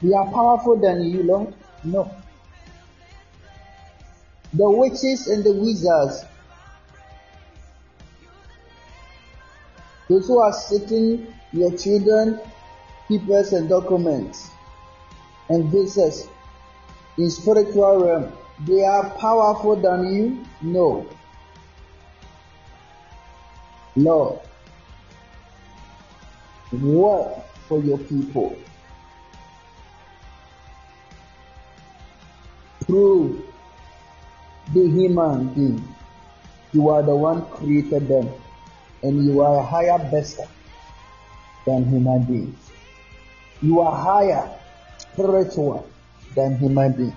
We are powerful than you, Lord? No. The witches and the wizards, those who are sitting your children, papers and documents and visas in spiritual realm, they are powerful than you? No. Lord, work for your people. Prove the human being. You are the one created them, and you are a higher bester than human beings. You are higher spiritual than human beings.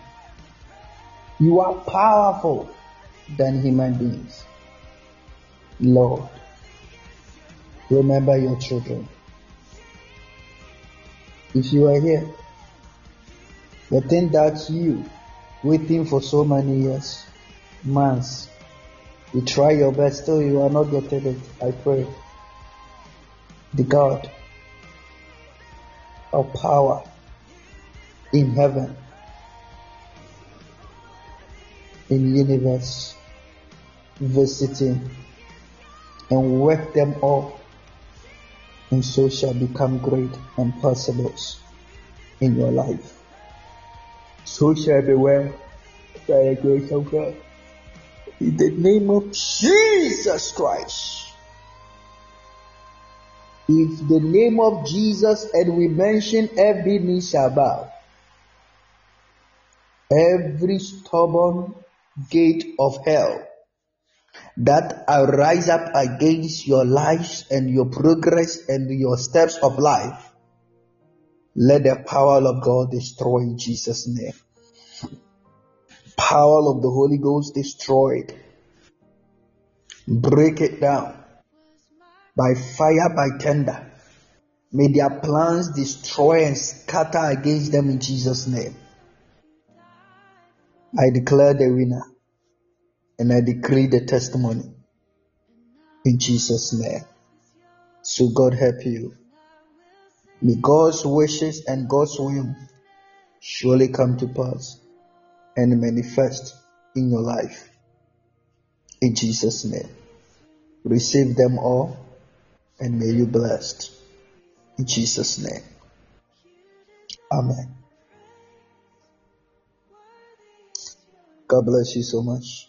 You are powerful than human beings. Lord, remember your children. If you are here, the thing that you waiting for so many years, months, you try your best, still you are not getting it. I pray. The God of power in heaven, in universe, visiting and work them all, and so shall become great and possibles in your life. So shall be well by the grace of God. In the name of Jesus Christ. If the name of Jesus and we mention every knee shall bow, every stubborn gate of hell that arise up against your lives and your progress and your steps of life, let the power of God destroy in Jesus' name. Power of the Holy Ghost destroy it. Break it down by fire, by tender. May their plans destroy and scatter against them in Jesus' name. I declare the winner and I decree the testimony in Jesus' name. So God help you. May God's wishes and God's will surely come to pass and manifest in your life. In Jesus' name. Receive them all and may you be blessed. In Jesus' name. Amen. God bless you so much.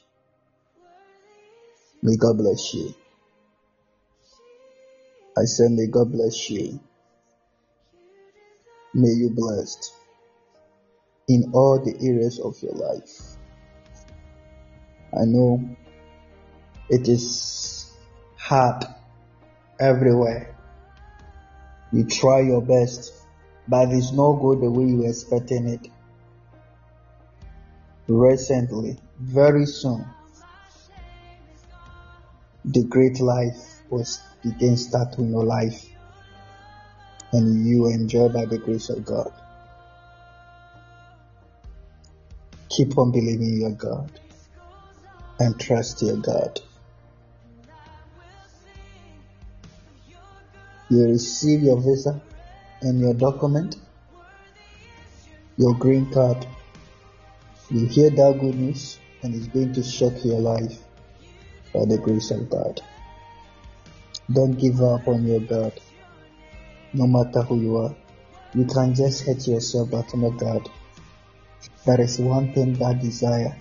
May God bless you. I say, may God bless you. May you blessed in all the areas of your life. I know it is hard everywhere. You try your best, but it's not good the way you were expecting it. Recently, very soon, the great life was begin start in your life and you enjoy by the grace of God. Keep on believing your God and trust your God. You receive your visa and your document, your green card. You hear that good news and it's going to shock your life by the grace of God. Don't give up on your God, no matter who you are. You can just hurt yourself, but not God. There is one thing that desire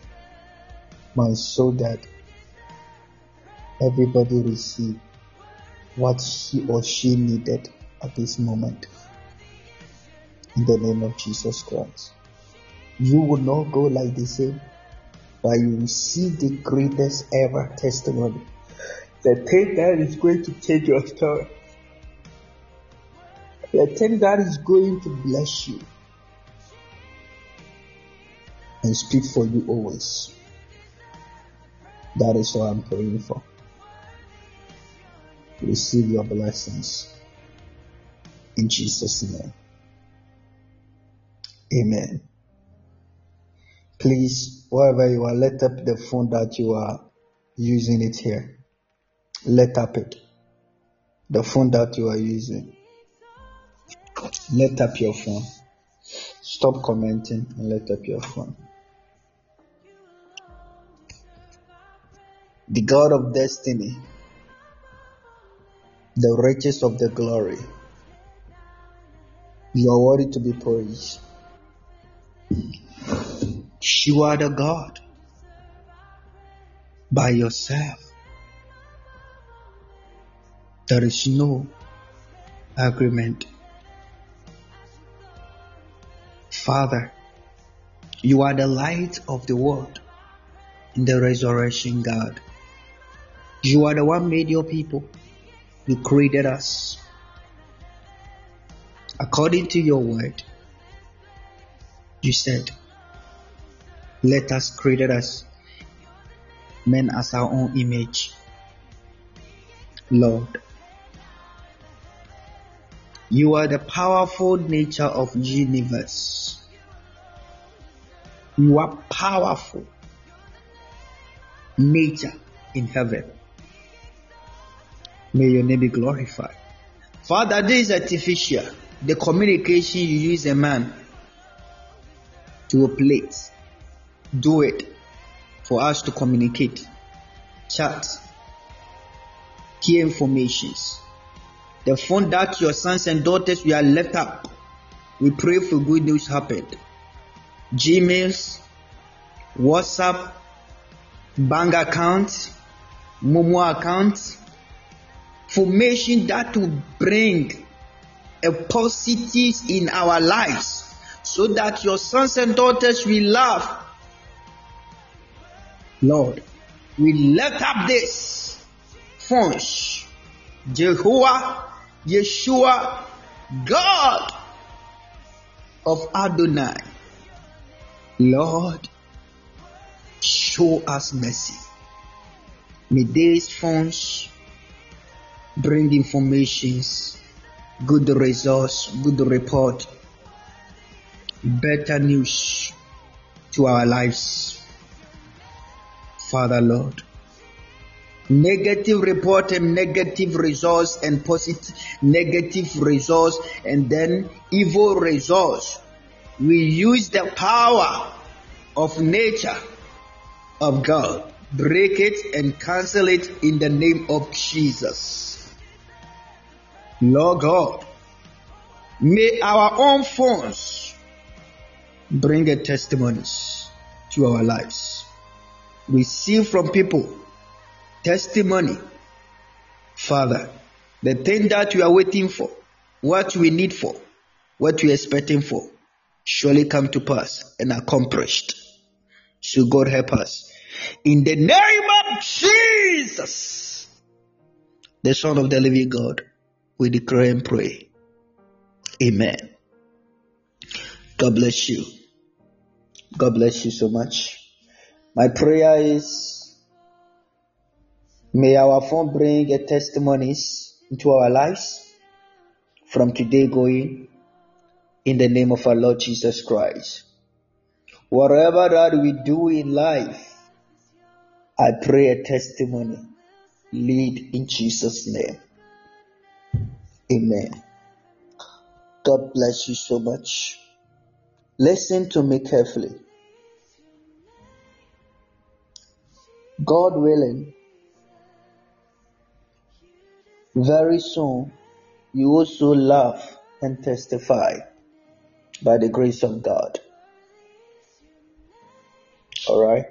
my soul that everybody receive what he or she needed at this moment. In the name of Jesus Christ. You will not go like the same, but you will see the greatest ever testimony. The thing that is going to change your story. The God is going to bless you and speak for you always. That is what I'm praying for. Receive your blessings in Jesus' name. Amen. Please, wherever you are, let up the phone that you are using it here. Let up it. The phone that you are using. Let up your phone. Stop commenting and let up your phone. The God of destiny, the riches of the glory. You are worthy to be praised. You are the God by yourself. There is no agreement. Father, you are the light of the world and the resurrection God. You are the one made your people. You created us. According to your word, you said, Let us create us men as our own image. Lord, You are the powerful nature of universe. You are powerful nature in heaven. May your name be glorified. Father, this is artificial. The communication you use a man to a plate. Do it for us to communicate, chat, key informations. The phone that your sons and daughters we are left up. We pray for good news happened. Gmails, WhatsApp, bank account, Momo account, formation that will bring a positive in our lives so that your sons and daughters will love. Lord, we lift up this funds. Jehovah, Yeshua, God of Adonai. Lord, show us mercy. May these phones bring informations, good results, good report, better news to our lives. Father Lord, negative report and negative results and positive negative results and then evil results. We use the power of nature of God. Break it and cancel it in the name of Jesus. Lord God, may our own phones bring a testimonies to our lives. Receive from people testimony. Father, the thing that we are waiting for, what we need for, what we are expecting for, surely come to pass and accomplished. So God help us. In the name of Jesus, the Son of the living God, we declare and pray. Amen. God bless you. God bless you so much. My prayer is may our phone bring a testimonies into our lives from today going in the name of our Lord Jesus Christ. Whatever that we do in life, I pray a testimony. Lead in Jesus' name. Amen. God bless you so much. Listen to me carefully. God willing, very soon you also laugh and testify by the grace of God. Alright?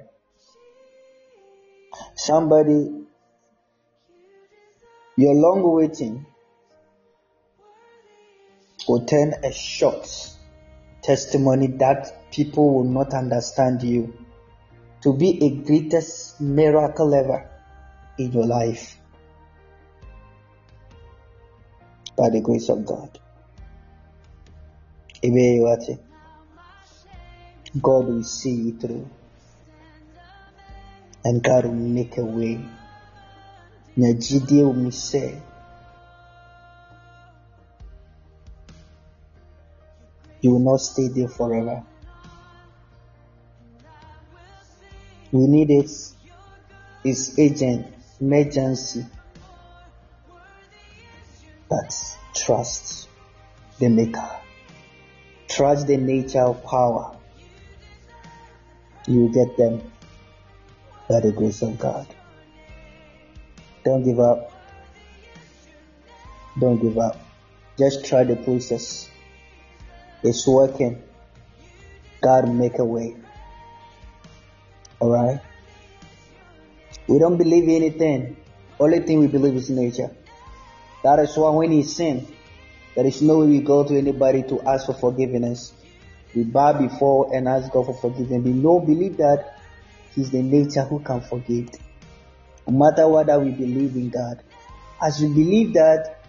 Somebody, your long waiting will turn a short testimony that people will not understand you to be a greatest miracle ever in your life by the grace of God. God will see you through and God will make a way. Sɛ you will not stay there forever. We need it. It's agent, emergency. But trust the maker. Trust the nature of power. You get them by the grace of God. Don't give up. Don't give up. Just try the process. It's working. God make a way. Alright? We don't believe anything. Only thing we believe is nature. That is why when he sin, there is no way we go to anybody to ask for forgiveness. We bow before and ask God for forgiveness. We know, believe that He's the nature who can forgive. No matter whether we believe in God. As we believe that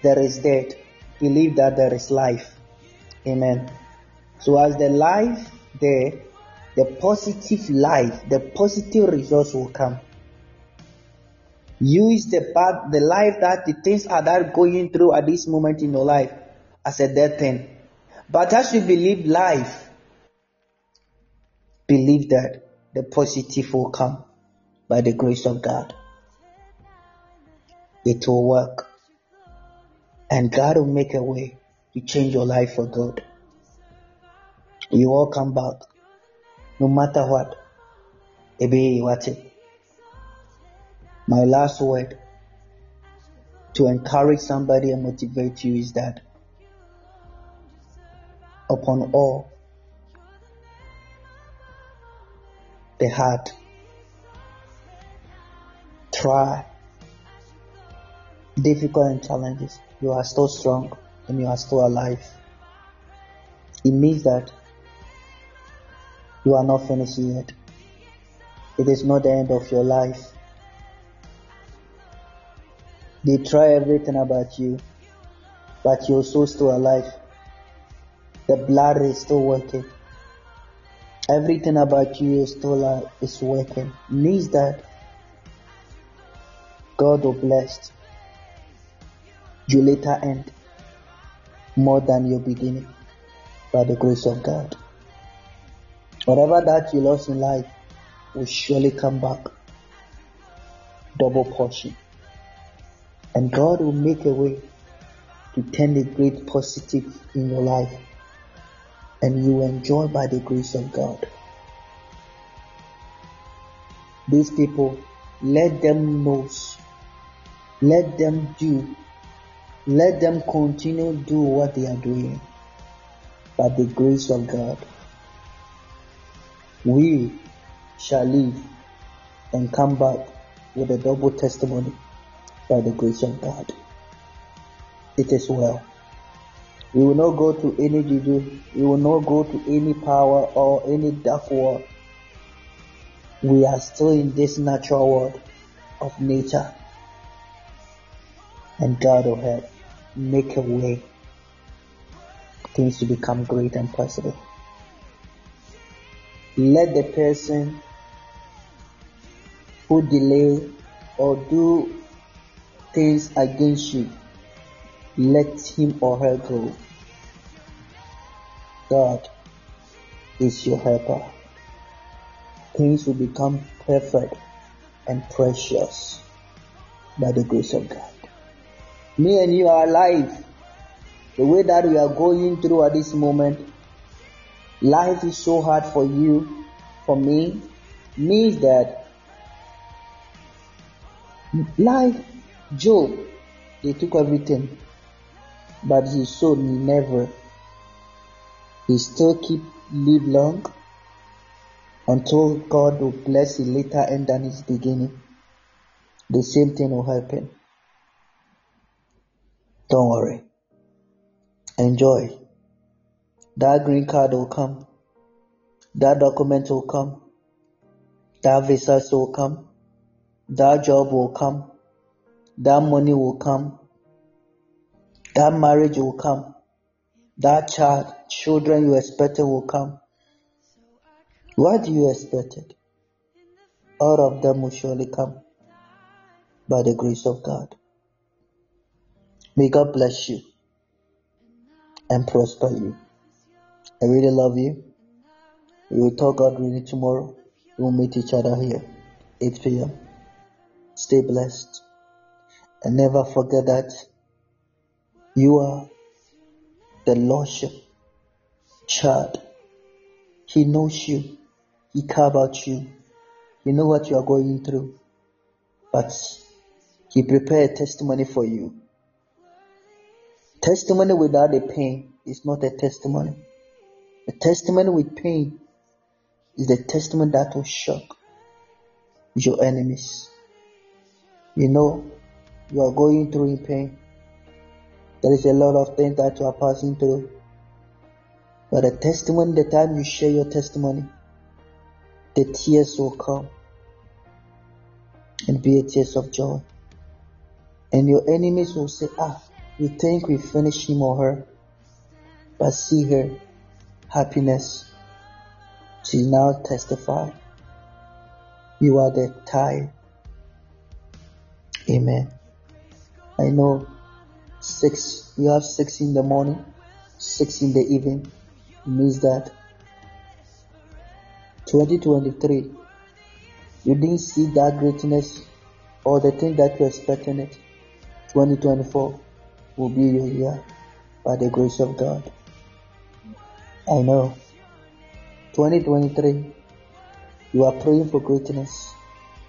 there is death, believe that there is life. Amen. So as the life there, the positive life, the positive results will come. Use the path, the life that the things are that going through at this moment in your life as a dead thing. But as you believe life, believe that the positive will come by the grace of God. It will work. And God will make a way to change your life for good. You all come back. No matter what. Ebe what My last word to encourage somebody and motivate you is that upon all the heart try difficult and challenges. You are still strong and you are still alive. It means that you are not finished yet. It is not the end of your life they try everything about you but you're still alive the blood is still working. Everything about you is still alive, is working. Means that God will bless you later end more than your beginning by the grace of God. Whatever that you lost in life will surely come back double portion. And God will make a way to turn the great positive in your life and you enjoy by the grace of God. These people, let them know, let them do, let them continue do what they are doing by the grace of God. We shall live and come back with a double testimony by the grace of God. It is well. We will not go to any juju. We will not go to any power or any dark world. We are still in this natural world of nature. And God will help make a way things to become great and possible. Let the person who delay or do things against you let him or her go. God is your helper. Things will become perfect and precious by the grace of God. Me and you are alive. The way that we are going through at this moment, life is so hard for you, for me, means that life, Job, they took everything but he showed me never. He still keep live long until God will bless it later and than his beginning. The same thing will happen. Don't worry. Enjoy. That green card will come. That document will come. That visa will come. That job will come. That money will come. That marriage will come. That child, children you expected will come. What do you expected? All of them will surely come by the grace of God. May God bless you and prosper you. I really love you. We will talk God really tomorrow. We will meet each other here, 8 p.m. Stay blessed. And never forget that you are the Lordship child. He knows you. He cares about you. He knows what you are going through. But He prepared testimony for you. Testimony without a pain is not a testimony. A testimony with pain is the testimony that will shock your enemies. You know, you are going through in pain. There is a lot of things that you are passing through. But the testimony, the time you share your testimony, the tears will come and be a tears of joy. And your enemies will say, Ah, we think we finished him or her. But see her happiness. She now testify. You are the tie Amen. I know six, you have six in the morning, six in the evening. Means that 2023, you didn't see that greatness or the thing that you expect in it. 2024 will be your year by the grace of God. I know. 2023, you are praying for greatness.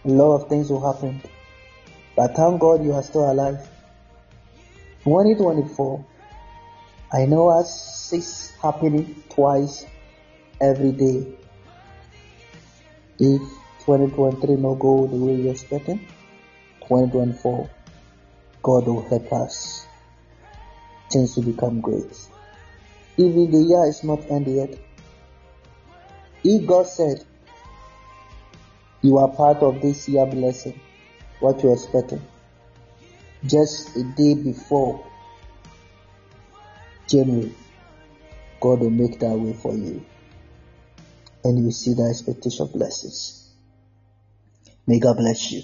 A lot of things will happen. But thank God you are still alive. 2024, I know as six happening twice every day. If 2023 no go the way you're expecting, 2024, God will help us. Things to become great. Even the year is not ended yet. If God said you are part of this year blessing, what you are expecting? Just a day before January, God will make that way for you. And you see the expectation of blessings. May God bless you.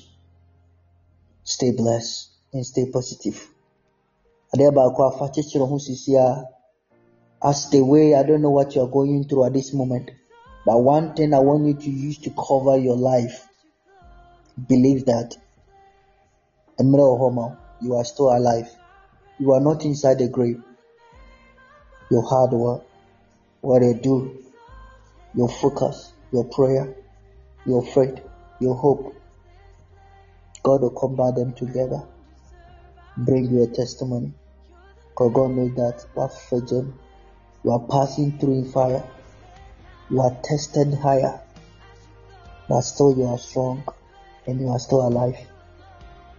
Stay blessed and stay positive. As the way I don't know what you are going through at this moment, but one thing I want you to use to cover your life, believe that wɔ hɔ you are still alive. You are not inside the grave. Your hard work, what you do, your focus, your prayer, your faith, your hope, God will combine them together, bring you a testimony. Because God knows that perfect gem, you are passing through fire, you are tested higher, but still you are strong and you are still alive.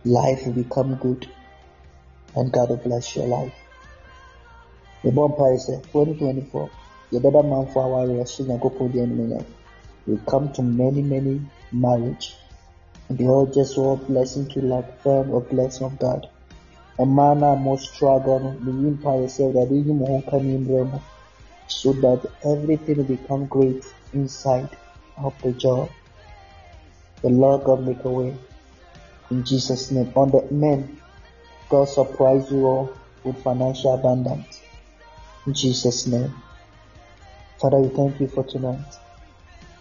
Life will become good. And God will bless your life. yɛbɔ mpae sɛ 2024 yɛbɛda manfo a wɔawerɛ so nyankopɔn di animuonyam we come to many many marriage. And all just all blessing to like firm or blessing of god. A mo struggle no meyi mpae sɛ awurade yi mo ho so that everything will become great inside of the job. The lord god make a way in jesus name on the men god surprise you all with financial abundance in Jesus' name. Father, we thank you for tonight.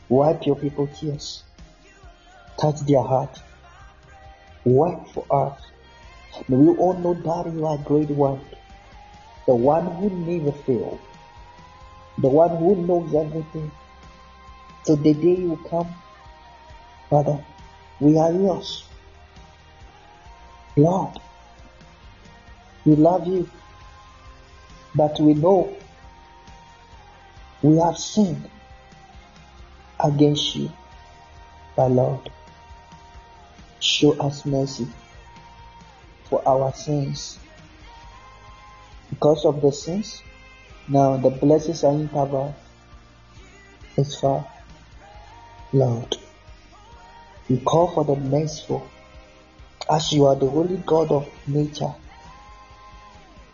Wipe your people's tears. Touch their heart. Work for us. May we all know that you are a great one. The one who never fails. The one who knows everything. So the day you come, Father, we are yours. Lord, we love you. But we know we have sinned against you. But Lord, show us mercy for our sins. Because of the sins, now the blessings are in interval is far. Lord, we call for the merciful as you are the holy God of nature,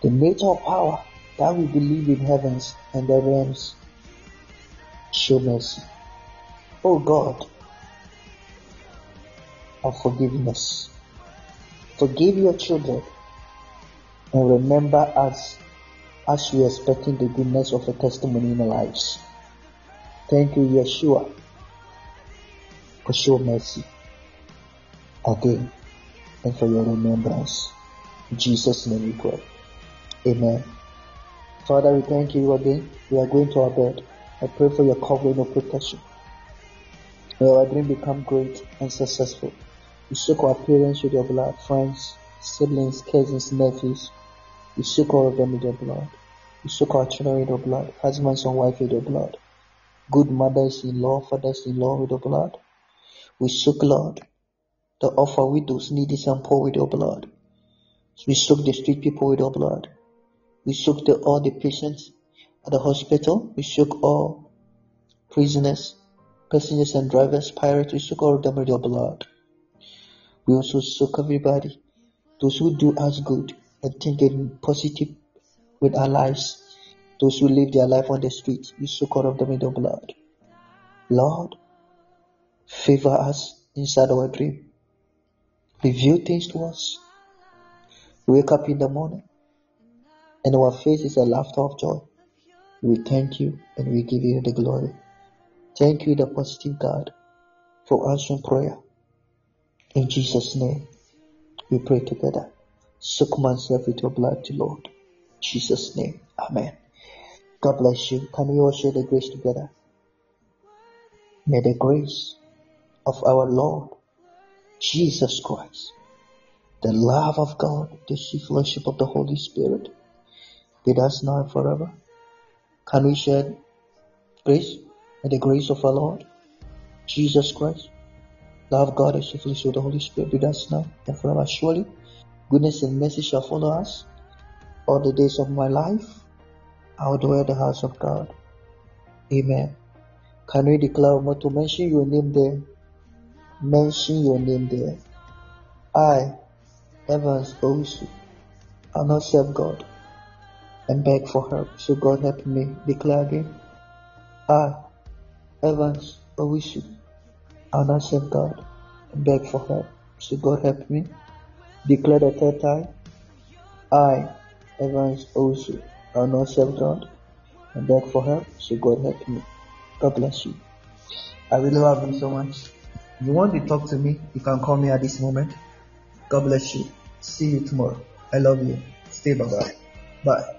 the nature of power that we believe in heavens and the realms. Show mercy. Oh God, of forgiveness. Forgive your children and remember us as we are expecting the goodness of a testimony in our lives. Thank you, Yeshua, for show mercy again and for your remembrance. In Jesus' name we pray. Amen. Father, we thank you again. We are going to our bed. I pray for your covering of protection. May our dream become great and successful. We soak our parents with your blood, friends, siblings, cousins, nephews. We soak all of them with your blood. We soak our children with your blood, husbands and wives with your blood. Good mothers in law, fathers in law with your blood. We soak, Lord, the offer widows, needy and poor with your blood. We soak the street people with your blood. We soak the, all the patients at the hospital. We soak all prisoners, passengers and drivers, pirates. We soak all of them with your blood. We also soak everybody, those who do us good and think it positive with our lives, those who live their life on the street. We soak all of them with your blood. Lord, favor us inside our dream. Reveal things to us. Wake up in the morning and our face is a laughter of joy. We thank you and we give you the glory. Thank you, the positive God, for answering prayer. In Jesus' name, we pray together. Soak myself with your blood, Lord. Jesus' name, Amen. God bless you. Can we all share the grace together? May the grace of our Lord Jesus Christ, the love of God, the fellowship of the Holy Spirit, be with us now and forever. Can we share grace? May the grace of our Lord Jesus Christ, love God, and fellowship of the Holy Spirit be with us now and forever. Surely, goodness and mercy shall follow us all the days of my life. I will dwell in the house of God. Amen. Can we declare more to mention your name there? Mention your name there. I, Evans Owusu, I'll not serve God and beg for help. So God help me. Declare again. I, Evans Owusu, I'll not serve God and beg for help. So God help me. Declare the third time. I, Evans Owusu, I'll not serve God and beg for help. So God help me. God bless you. I really love you so much. If you want to talk to me, you can call me at this moment. God bless you. See you tomorrow. I love you. Stay bye bye. Bye.